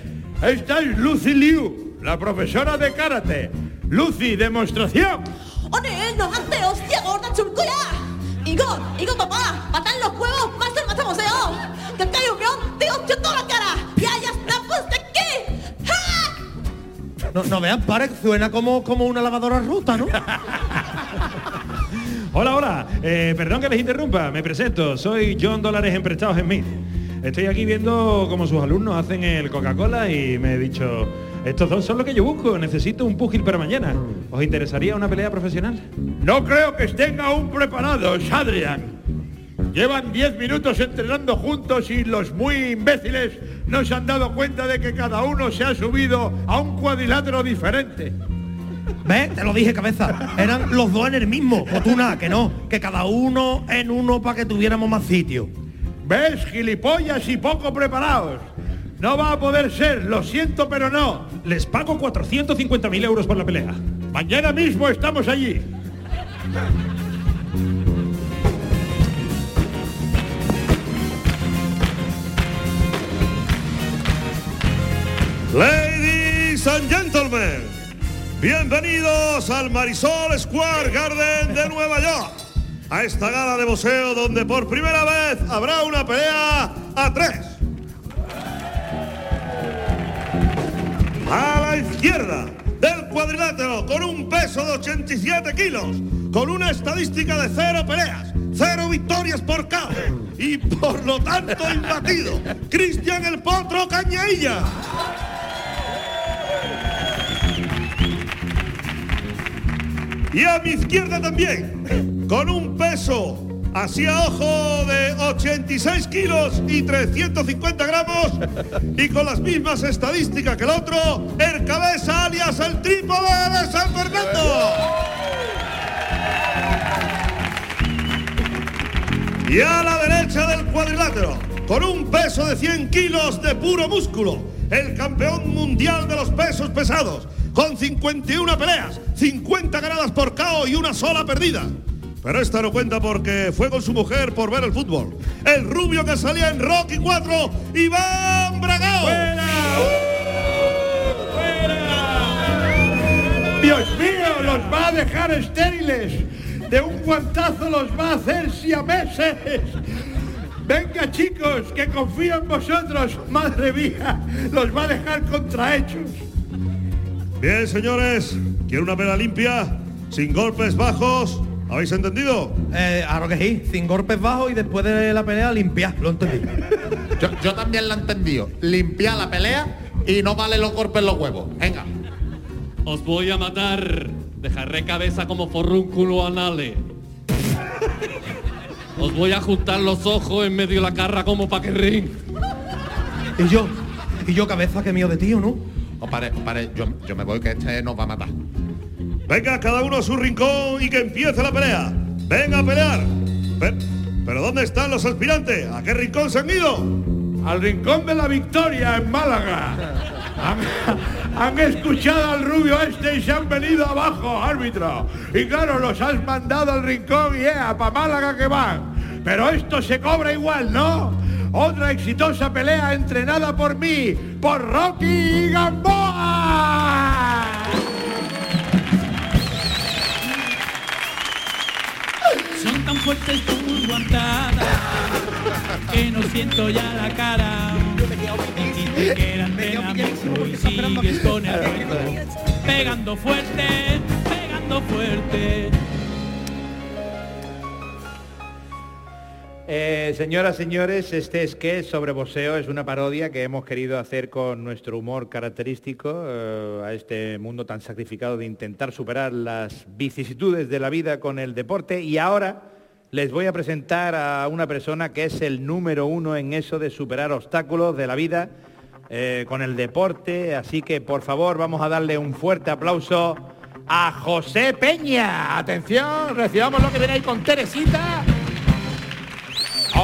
Esta es Lucy Liu, la profesora de karate. Lucy, demostración. ¡One, no anteos, ciego, na chulcuya! ¡Higo, higo papá! ¡Matan los huevos, más el macho museo! ¡Que cae un peón, tío, tío, toda la cara! ¡Ya, ya está, pues aquí! ¡Ja! No, no vean, parece, suena como, como una lavadora ruta, ¿no? Hola, hola. Eh, perdón que les interrumpa. Me presento. Soy John Dólares en Prestados Smith. Estoy aquí viendo cómo sus alumnos hacen el Coca-Cola y me he dicho, estos dos son lo que yo busco. Necesito un púgil para mañana. ¿Os interesaría una pelea profesional? No creo que estén aún preparados, Adrian. Llevan 10 minutos entrenando juntos y los muy imbéciles no se han dado cuenta de que cada uno se ha subido a un cuadrilátero diferente. ¿Ves? Te lo dije, cabeza. Eran los dos en el mismo. O tú nada, que no. Que cada uno en uno para que tuviéramos más sitio. ¿Ves? Gilipollas y poco preparados. No va a poder ser, lo siento, pero no. Les pago 450.000 euros por la pelea. Mañana mismo estamos allí. Ladies and gentlemen, bienvenidos al Marisol Square Garden de Nueva York. A esta gala de boxeo donde por primera vez habrá una pelea a tres. A la izquierda del cuadrilátero con un peso de 87 kilos, con una estadística de cero peleas, cero victorias por KO y por lo tanto imbatido, Cristian el Potro Cañailla. Y a mi izquierda también, con un peso así a ojo de 86 kilos y 350 gramos y con las mismas estadísticas que el otro, el cabeza alias el trípode de San Fernando. Y a la derecha del cuadrilátero, con un peso de 100 kilos de puro músculo, el campeón mundial de los pesos pesados, con 51 peleas, 50 ganadas por KO y una sola perdida. Pero esta no cuenta porque fue con su mujer por ver el fútbol. El rubio que salía en Rocky 4, Iván Bragao. Dios mío, los va a dejar estériles. De un guantazo los va a hacer siameses. Venga chicos, que confío en vosotros. Madre mía, los va a dejar contrahechos. Bien, señores, quiero una pelea limpia, sin golpes bajos. ¿Habéis entendido? Eh, ahora que sí, sin golpes bajos y después de la pelea limpiar, lo entendí. Yo, yo también lo he entendido. Limpiar la pelea y no vale los golpes en los huevos. Venga. Os voy a matar. Dejaré cabeza como forrúnculo anale. Os voy a juntar los ojos en medio de la carra como paquerrín. Y yo, y yo cabeza que mío de tío, ¿no? O pare, o pare, yo, yo me voy que este nos va a matar. Venga, cada uno a su rincón y que empiece la pelea. Venga a pelear. Pe- ¿Pero dónde están los aspirantes? ¿A qué rincón se han ido? Al rincón de la victoria en Málaga. Han, han escuchado al rubio este y se han venido abajo, árbitro. Y claro, los has mandado al rincón y ea, pa' Málaga que van. Pero esto se cobra igual, ¿no? Otra exitosa pelea entrenada por mí, por Rocky Gamboa. Son tan fuertes tus guantadas que no siento ya la cara. Dijiste que era entrenamiento y sigues con el reto. Pegando fuerte, pegando fuerte. Eh, señoras, señores, este sketch sobre boxeo es una parodia que hemos querido hacer con nuestro humor característico eh, a este mundo tan sacrificado de intentar superar las vicisitudes de la vida con el deporte y ahora les voy a presentar a una persona que es el número uno en eso de superar obstáculos de la vida eh, con el deporte, así que por favor vamos a darle un fuerte aplauso a José Peña. Atención, recibamos lo que viene ahí con Teresita.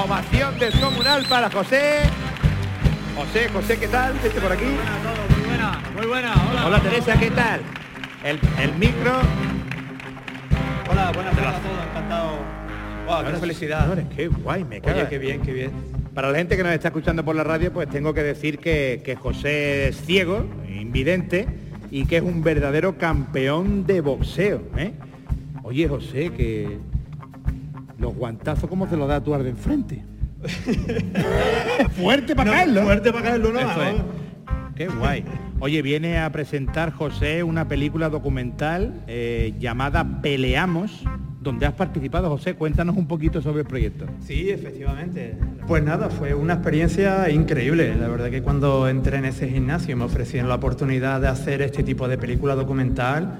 Ovación descomunal para José. José, José, ¿qué tal? Vete por aquí. Muy buena, muy buena. Hola, Hola Teresa, ¿qué tal? El, el micro. Hola, buenas tardes a todos, encantado. Wow, qué felicidad. Señores, qué guay, me cago. Oye, qué bien, qué bien. Para la gente que nos está escuchando por la radio, pues tengo que decir que, que José es ciego, invidente, y que es un verdadero campeón de boxeo. ¿eh? Oye, José, que los guantazos, ¿cómo te los da tú al de enfrente? fuerte para No, caerlo. fuerte para caerlo, no, Eso vamos. es. Qué guay. Oye, viene a presentar José una película documental eh, llamada Peleamos, donde has participado, José. Cuéntanos un poquito sobre el proyecto. Sí, efectivamente. Pues nada, fue una experiencia increíble. La verdad que cuando entré en ese gimnasio me ofrecieron la oportunidad de hacer este tipo de película documental,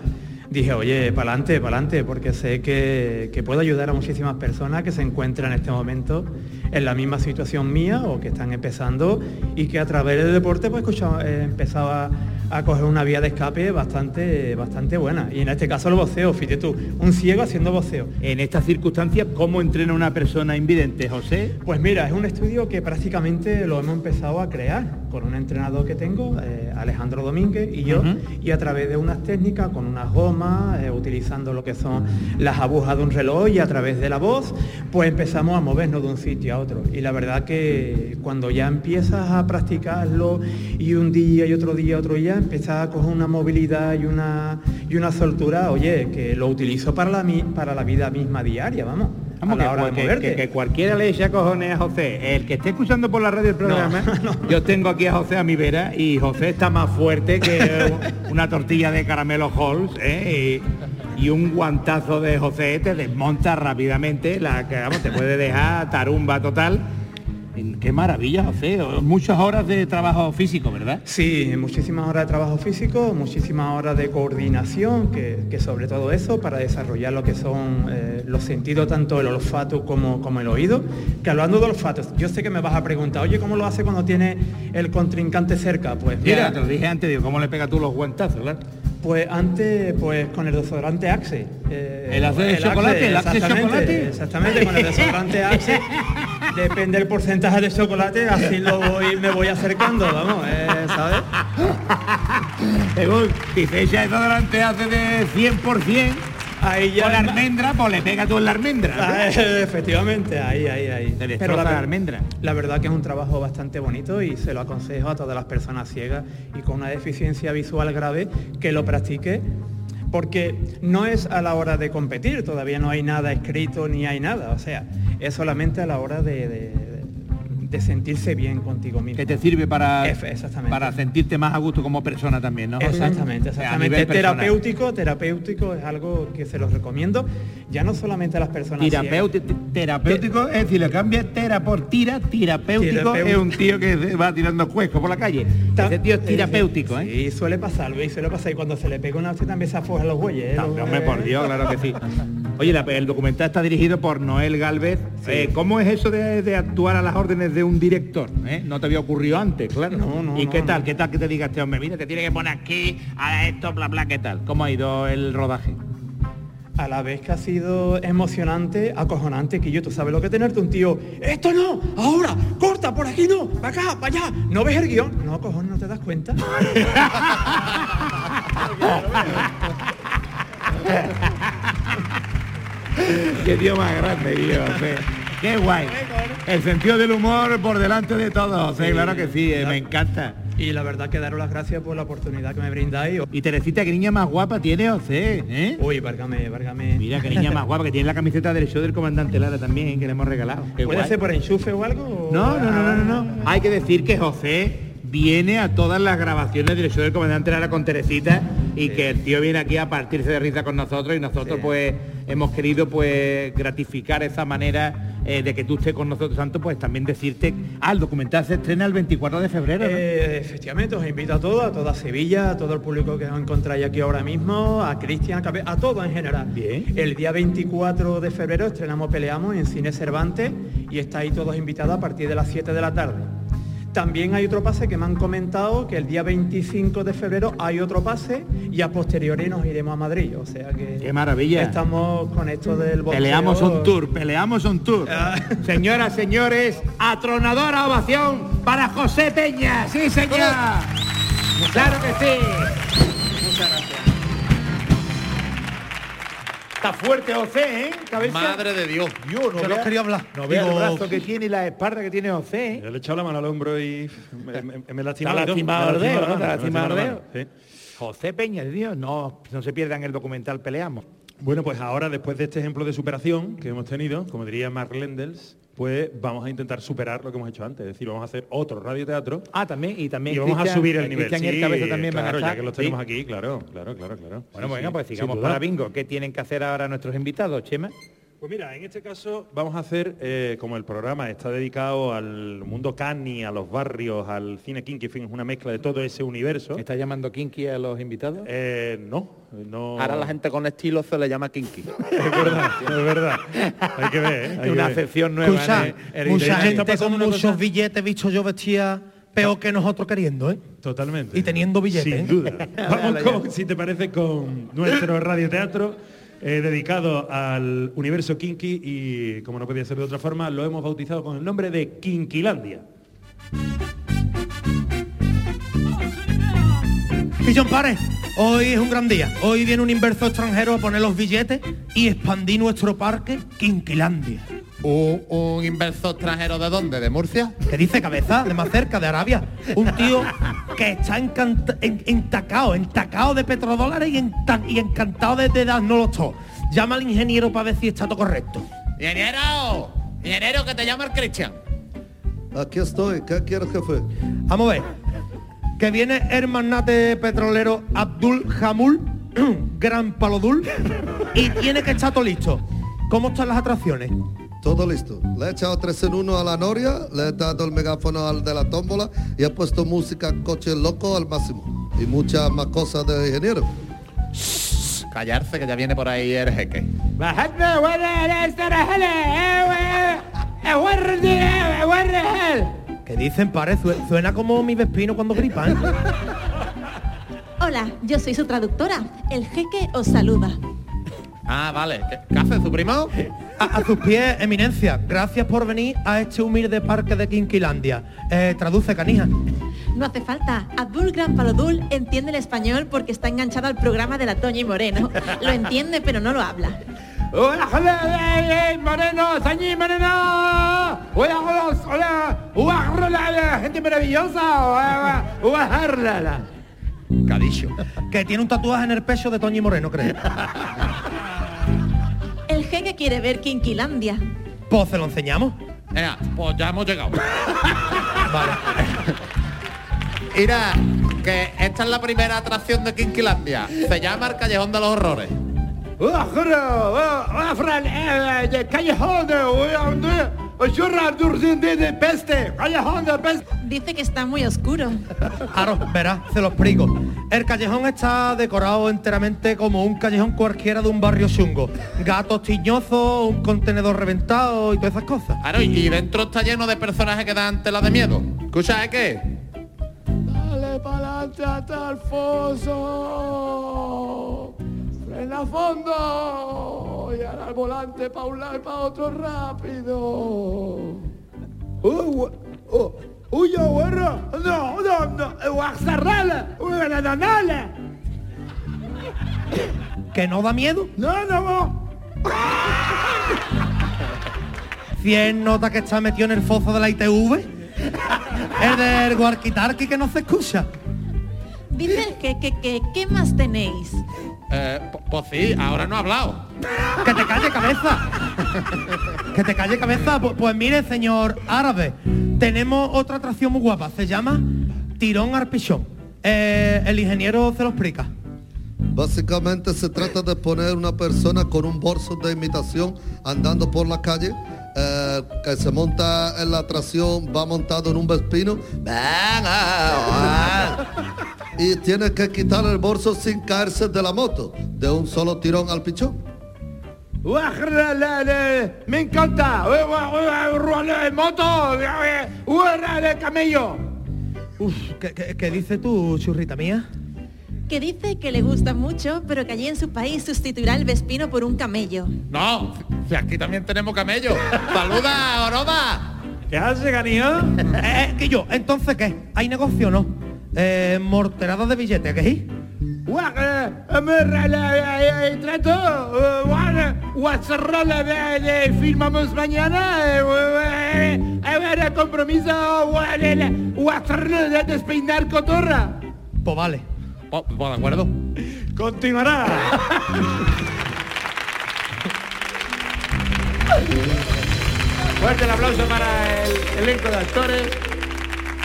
dije, oye, para adelante, para adelante, porque sé que, que puedo ayudar a muchísimas personas que se encuentran en este momento en la misma situación mía o que están empezando y que a través del deporte pues escuchaba- eh, empezaba a coger una vía de escape bastante, bastante buena. Y en este caso el voceo, fíjate tú, un ciego haciendo voceo. En estas circunstancias, ¿cómo entrena una persona invidente, José? Pues mira, es un estudio que prácticamente lo hemos empezado a crear con un entrenador que tengo, eh, Alejandro Domínguez y yo, y a través de unas técnicas, con unas gomas, eh, utilizando lo que son las agujas de un reloj y a través de la voz, pues empezamos a movernos de un sitio a otro. Y la verdad que cuando ya empiezas a practicarlo y un día y otro día, otro día, empiezas a coger una movilidad y una, y una soltura, oye, que lo utilizo para la, para la vida misma diaria, vamos. Vamos, a la que, hora de cual- que- que- que cualquiera le eche a cojones a José. El que esté escuchando por la radio el programa, yo tengo aquí a José a mi vera y José está más fuerte que una tortilla de caramelo Halls, ¿eh? y, y un guantazo de José te desmonta rápidamente, la que vamos, te puede dejar tarumba total. Qué maravilla, José. Muchas horas de trabajo físico, ¿verdad? Sí, muchísimas horas de trabajo físico, muchísimas horas de coordinación, que, que sobre todo eso, para desarrollar lo que son eh, los sentidos, tanto el olfato como, como el oído. Que hablando de olfato, yo sé que me vas a preguntar, oye, ¿cómo lo hace cuando tiene el contrincante cerca? Pues Mira, mira, te lo dije antes, digo, ¿cómo le pega tú los guantazos, claro? Pues antes, pues con el desodorante Axe. eh, ¿El Axe de chocolate? ¿El Axe chocolate? Exactamente, con el desodorante Axe. Depende del porcentaje de chocolate, así lo voy, me voy acercando, vamos, eh, ¿sabes? Según si se echa eso delante hace de 100%, ahí ya con la almendra, pues le pega tú en la almendra. Ah, efectivamente, ahí, ahí, ahí. Te destroza la almendra. la verdad que es un trabajo bastante bonito y se lo aconsejo a todas las personas ciegas y con una deficiencia visual grave que lo practique porque no es a la hora de competir, todavía no hay nada escrito ni hay nada, o sea, es solamente a la hora de, de- de sentirse bien contigo mismo. Que te sirve para, para sentirte más a gusto como persona también, ¿no? Exactamente, exactamente. terapéutico, terapéutico es algo que se los recomiendo, ya no solamente a las personas terapéutico, es decir, le cambia tera por tira, terapéutico es un tío que va tirando cuesco por la calle. Ese tío es terapéutico, ¿eh? Sí, suele pasar, Luis, suele pasar. Y cuando se le pega una hostia también se afoja los bueyes. ¿eh? Hombre, hombre, por Dios, claro que sí. Oye, la- el documental está dirigido por Noel Galvez. Eh, ¿Cómo es eso de, de actuar a las órdenes de un director? eh? No te había ocurrido antes, claro. ¿Y no, qué no. tal? ¿Qué tal que te diga este hombre? Mira, te tiene que poner aquí, a esto, bla, bla, ¿qué tal? ¿Cómo ha ido el rodaje? A la vez que ha sido emocionante, acojonante, que yo, tú sabes lo que tenerte un tío, esto no, ahora, corta, por aquí no, para acá, para allá, ¿no ves el guion? No, cojones, ¿no te das cuenta? Qué tío más grande, tío. Qué guay. El sentido del humor por delante de todo, José, Sí, claro que sí, eh, me encanta. Y la verdad que daros las gracias por la oportunidad que me brindáis. Y Teresita, qué niña más guapa tiene José, ¿eh? Uy, várgame, várgame. Mira, qué niña más guapa, que tiene la camiseta del show del comandante Lara también, que le hemos regalado. Qué ¿Puede guay. ser por enchufe o algo? no, no, no, no, no. Hay que decir que José viene a todas las grabaciones del show del comandante Lara con Teresita y que el tío viene aquí a partirse de risa con nosotros y nosotros pues hemos querido pues gratificar esa manera eh, de que tú estés con nosotros tanto pues también decirte ah, el documental se estrena el 24 de febrero ¿no? Eh, efectivamente, os invito a todos, a toda Sevilla, a todo el público que os encontráis aquí ahora mismo, a Cristian, a todos en general. El día 24 de febrero estrenamos Peleamos en Cine Cervantes y estáis todos invitados a partir de las 7 de la tarde. También hay otro pase que me han comentado que el día 25 de febrero hay otro pase y a posteriori nos iremos a Madrid. O sea que Qué maravilla. estamos con esto del boxeo. Peleamos un tour, peleamos un tour. Señoras, señores, atronadora ovación para José Peña. Sí, señor. Claro que sí. Está fuerte José, ¿eh? Cabeza. Madre de Dios. Yo no Yo no vea- quería hablar. No vea el brazo que tiene y la espalda que tiene José. ¿eh? Yo le he echado la mano al hombro y me, me, me lastimado. Está lastimado. José Peña, Dios, no, no se pierdan el documental Peleamos. Bueno, pues ahora, después de este ejemplo de superación que hemos tenido, como diría Mark Lendels, pues vamos a intentar superar lo que hemos hecho antes. Es decir, vamos a hacer otro radioteatro. Ah, también, y también Y vamos a Cristian- subir el nivel. Cristian y el Sí, Cabeza también van a claro, estar. ya que los Sí. tenemos aquí, claro, claro, claro, claro. Bueno, Sí, sí, pues sigamos para bingo. ¿Qué tienen que hacer ahora nuestros invitados, Chema? Pues mira, en este caso vamos a hacer, eh, como el programa está dedicado al mundo cani, a los barrios, al cine kinky, en fin, es una mezcla de todo ese universo. ¿Estás llamando kinky a los invitados? Eh, no, no. Ahora la gente con estilo se le llama kinky. Es verdad, es verdad. Hay que ver, ¿eh? Hay Una acepción nueva. Escucha, en el- el mucha gente Está con muchos cosa- billetes, visto yo vestía peor que nosotros queriendo, ¿eh? Totalmente. Y teniendo billetes. Sin ¿eh? duda. Vamos con, si te parece, con nuestro radioteatro eh, dedicado al universo kinky y, como no podía ser de otra forma, lo hemos bautizado con el nombre de Kinkilandia. John Pares, hoy es un gran día. Hoy viene un inversor extranjero a poner los billetes y expandir nuestro parque Quinquilandia. ¿Un, un inversor extranjero de dónde? ¿De Murcia? ¿Qué dice cabeza? De más cerca, de Arabia. Un tío que está encanta- en- entacado, entacado de petrodólares y, enta- y encantado de, de darnos todo. Llama al ingeniero para ver si está todo correcto. ¡Ingeniero! ¡Ingeniero, que te llama el Cristian! Aquí estoy, ¿qué quieres jefe? Vamos a ver. Que viene el magnate petrolero Abdul Hamul, Gran Palodul, y tiene que estar todo listo. ¿Cómo están las atracciones? Todo listo. Le he echado tres en uno a la noria, le he dado el megáfono al de la tómbola y he puesto música coche loco al máximo. Y muchas más cosas de ingeniero. Callarse, que ya viene por ahí el jeque. Que dicen, pare, Sue- suena como mi vespino cuando gripa, ¿eh? Hola, yo soy su traductora. El jeque os saluda. Ah, vale. ¿Qué, qué hace su primo? A, a sus pies, eminencia, gracias por venir a este humilde parque de Quinquilandia. Eh, traduce, canija. No hace falta. Abdul Gran Palodul entiende el español porque está enganchado al programa de la Toña y Moreno. Lo entiende pero no lo habla. Hola, hola, Moreno, Sañi, Moreno. Hola, hola, hola. Hola, hola, gente maravillosa. Hola, hola, hola. Cadillo. Que tiene un tatuaje en el pecho de Toñi Moreno, creo. Jeque quiere ver Quinquilandia. Pues se lo enseñamos. Pues ya hemos llegado. Vale. Mira, que esta es la primera atracción de Quinquilandia. Se llama el Callejón de los Horrores. Callejón Dice que está muy oscuro. Claro, verás, se lo explico. El callejón está decorado enteramente como un callejón cualquiera de un barrio chungo. Gatos tiñosos, un contenedor reventado y todas esas cosas. Claro, y- y dentro está lleno de personajes que dan tela de miedo. Escucha, ¿eh qué? Dale pa'lante hasta el foso. Frena a fondo. Y ahora al volante pa' un lado y pa' otro rápido. Uh, uh, uy, yo, bueno. No, no, no. Guaxarrala. Una nanala. ¿Que no da miedo? No, no, no. 100 nota que está metido en el foso de la ITV. El del Guarquitarqui que no se escucha. Dice que, que, que, ¿qué más tenéis? Eh, pues sí, ahora no ha hablado. Que te calle cabeza. Que te calle cabeza. Pu- Pues, mire, señor árabe, tenemos otra atracción muy guapa. Se llama Tirón Arpichón. Eh, el ingeniero se lo explica. Básicamente se trata de poner una persona con un bolso de imitación andando por la calle, eh, que se monta en la atracción, va montado en un vespino. Y tiene que quitar el bolso sin caerse de la moto, de un solo tirón al pichón. Me encanta. Ruale moto. Ruale camello. Uf, ¿qué, qué- qué dices tú, churrita mía? Que dice que le gusta mucho, pero que allí en su país sustituirá el vespino por un camello. No, si aquí también tenemos camello. ¡Saluda, Oroba! ¿Qué hace, canija? Eh, eh, que yo, entonces qué, ¿hay negocio o no? Eh, morterada de billetes, ¿qué sí? Trato, Guaxarrala, filmamos mañana. A ver, compromiso, despeinar cotorra. Pues vale. Pues, pues de acuerdo. Continuará. Fuerte el aplauso para el elenco de actores.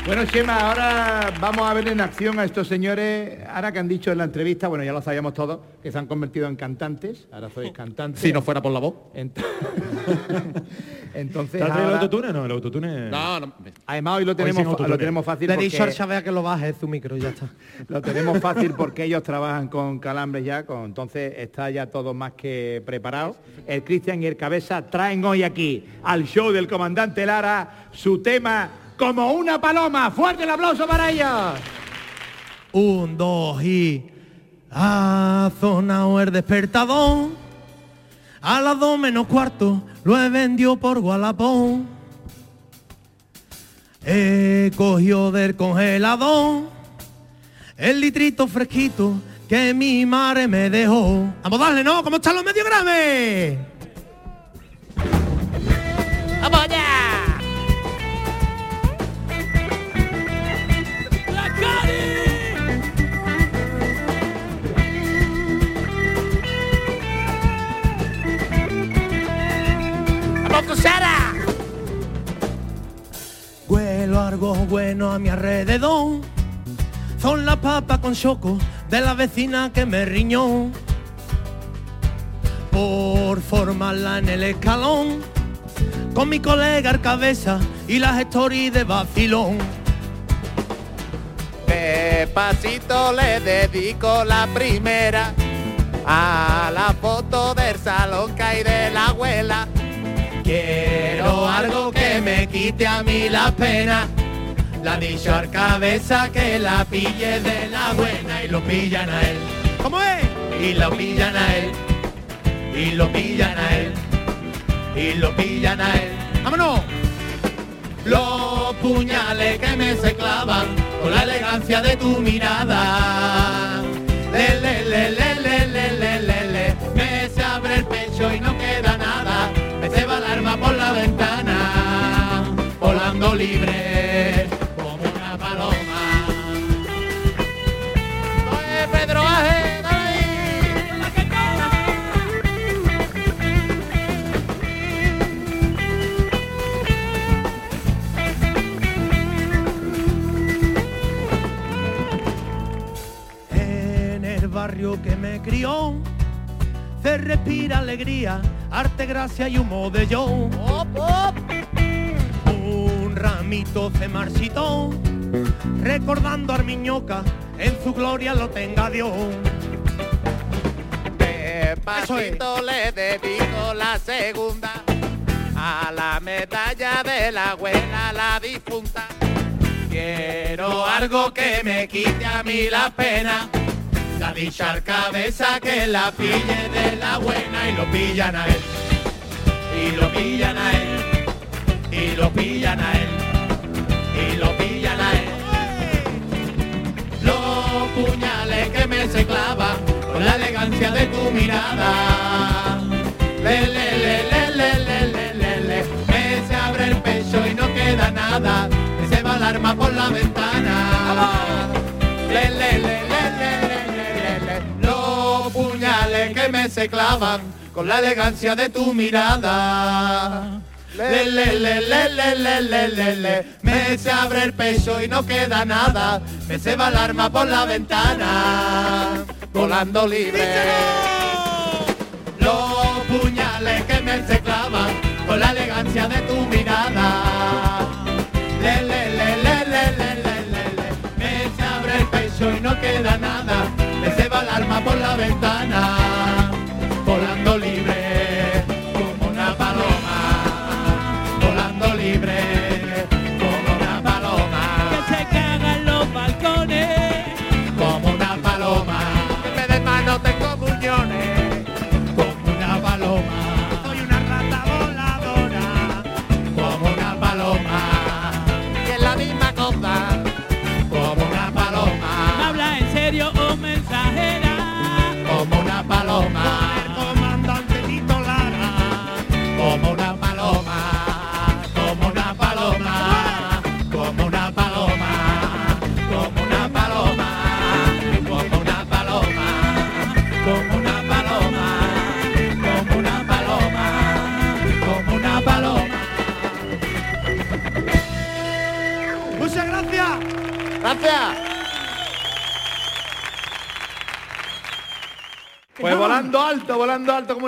Bueno, Chema, ahora vamos a ver en acción a estos señores, ahora que han dicho en la entrevista, bueno, ya lo sabíamos todos, que se han convertido en cantantes, ahora sois cantantes. Si no fuera por la voz. Ent- Entonces, ¿Te has traído el ahora- autotune? No, el autotune... No, no. además hoy lo Hoy tenemos, autotune. lo tenemos fácil Le porque que lo baje su micro ya está. lo tenemos fácil porque ellos trabajan con calambres ya, con, entonces está ya todo más que preparado. El Cristian y el Cabeza traen hoy aquí al show del comandante Lara su tema como una paloma. Fuerte el aplauso para ellos. Un, dos y... Ha sonado el despertador. A las dos menos cuarto lo he vendido por Gualapón. He cogido del congelador el litrito fresquito que mi madre me dejó. Vamos a darle, ¿no? ¿Cómo están los medio grames? Bueno a mi alrededor. Son las papas con choco de la vecina que me riñó. Por formarla en el escalón. Con mi colega el cabeza y las stories de vacilón. Despacito le dedico la primera a la foto del salón que de la abuela. Quiero algo que me quite a mí la pena. La dicho al cabeza que la pille de la buena y lo pillan a él. ¿Cómo es? Y lo pillan a él. Y lo pillan a él. Y lo pillan a él. ¡Vámonos! Los puñales que me se clavan con la elegancia de tu mirada. Alegría, arte, gracia y humo de yo. Un ramito se marchitó, recordando a Armiñoca, en su gloria lo tenga Dios. Despacito le dedico la segunda a la medalla de la abuela, la difunta. Quiero algo que me quite a mí la pena. La bichar cabeza que la pille de la buena y lo pillan a él. Y lo pillan a él. Y lo pillan a él. Y lo pillan a él. Los puñales que me se clavan con la elegancia de tu mirada. Le, le, le, Me se abre el pecho y no queda nada. Se va el arma por la ventana. le, le, le que me se clavan con la elegancia de tu mirada. Le, le, le, le, le, le, le, le, le. Me se abre el pecho y no queda nada. Me se va el arma por la ventana. Volando libre. Los puñales que me se clavan con la elegancia de tu mirada. Le, le, le, le, le, le,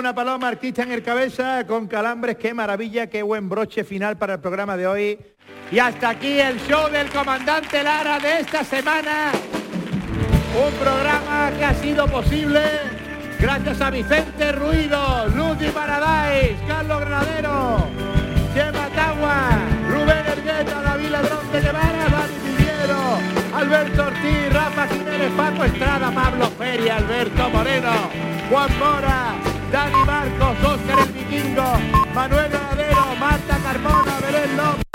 una paloma, artista en el cabeza, con calambres, qué maravilla, qué buen broche final para el programa de hoy. Y hasta aquí el show del comandante Lara de esta semana. Un programa que ha sido posible gracias a Vicente Ruido, Lucy Paradise, Carlos Granadero, Chema Tagua, Rubén Ergueta, David Ladrón de Guevara, Dani Piñero, Alberto Ortiz, Rafa Jiménez, Paco Estrada, Pablo Feria, Alberto Moreno, Juan Mora, Dani Marcos, Óscar el Vikingo, Manuel Ladero, Marta Carmona, Belén López.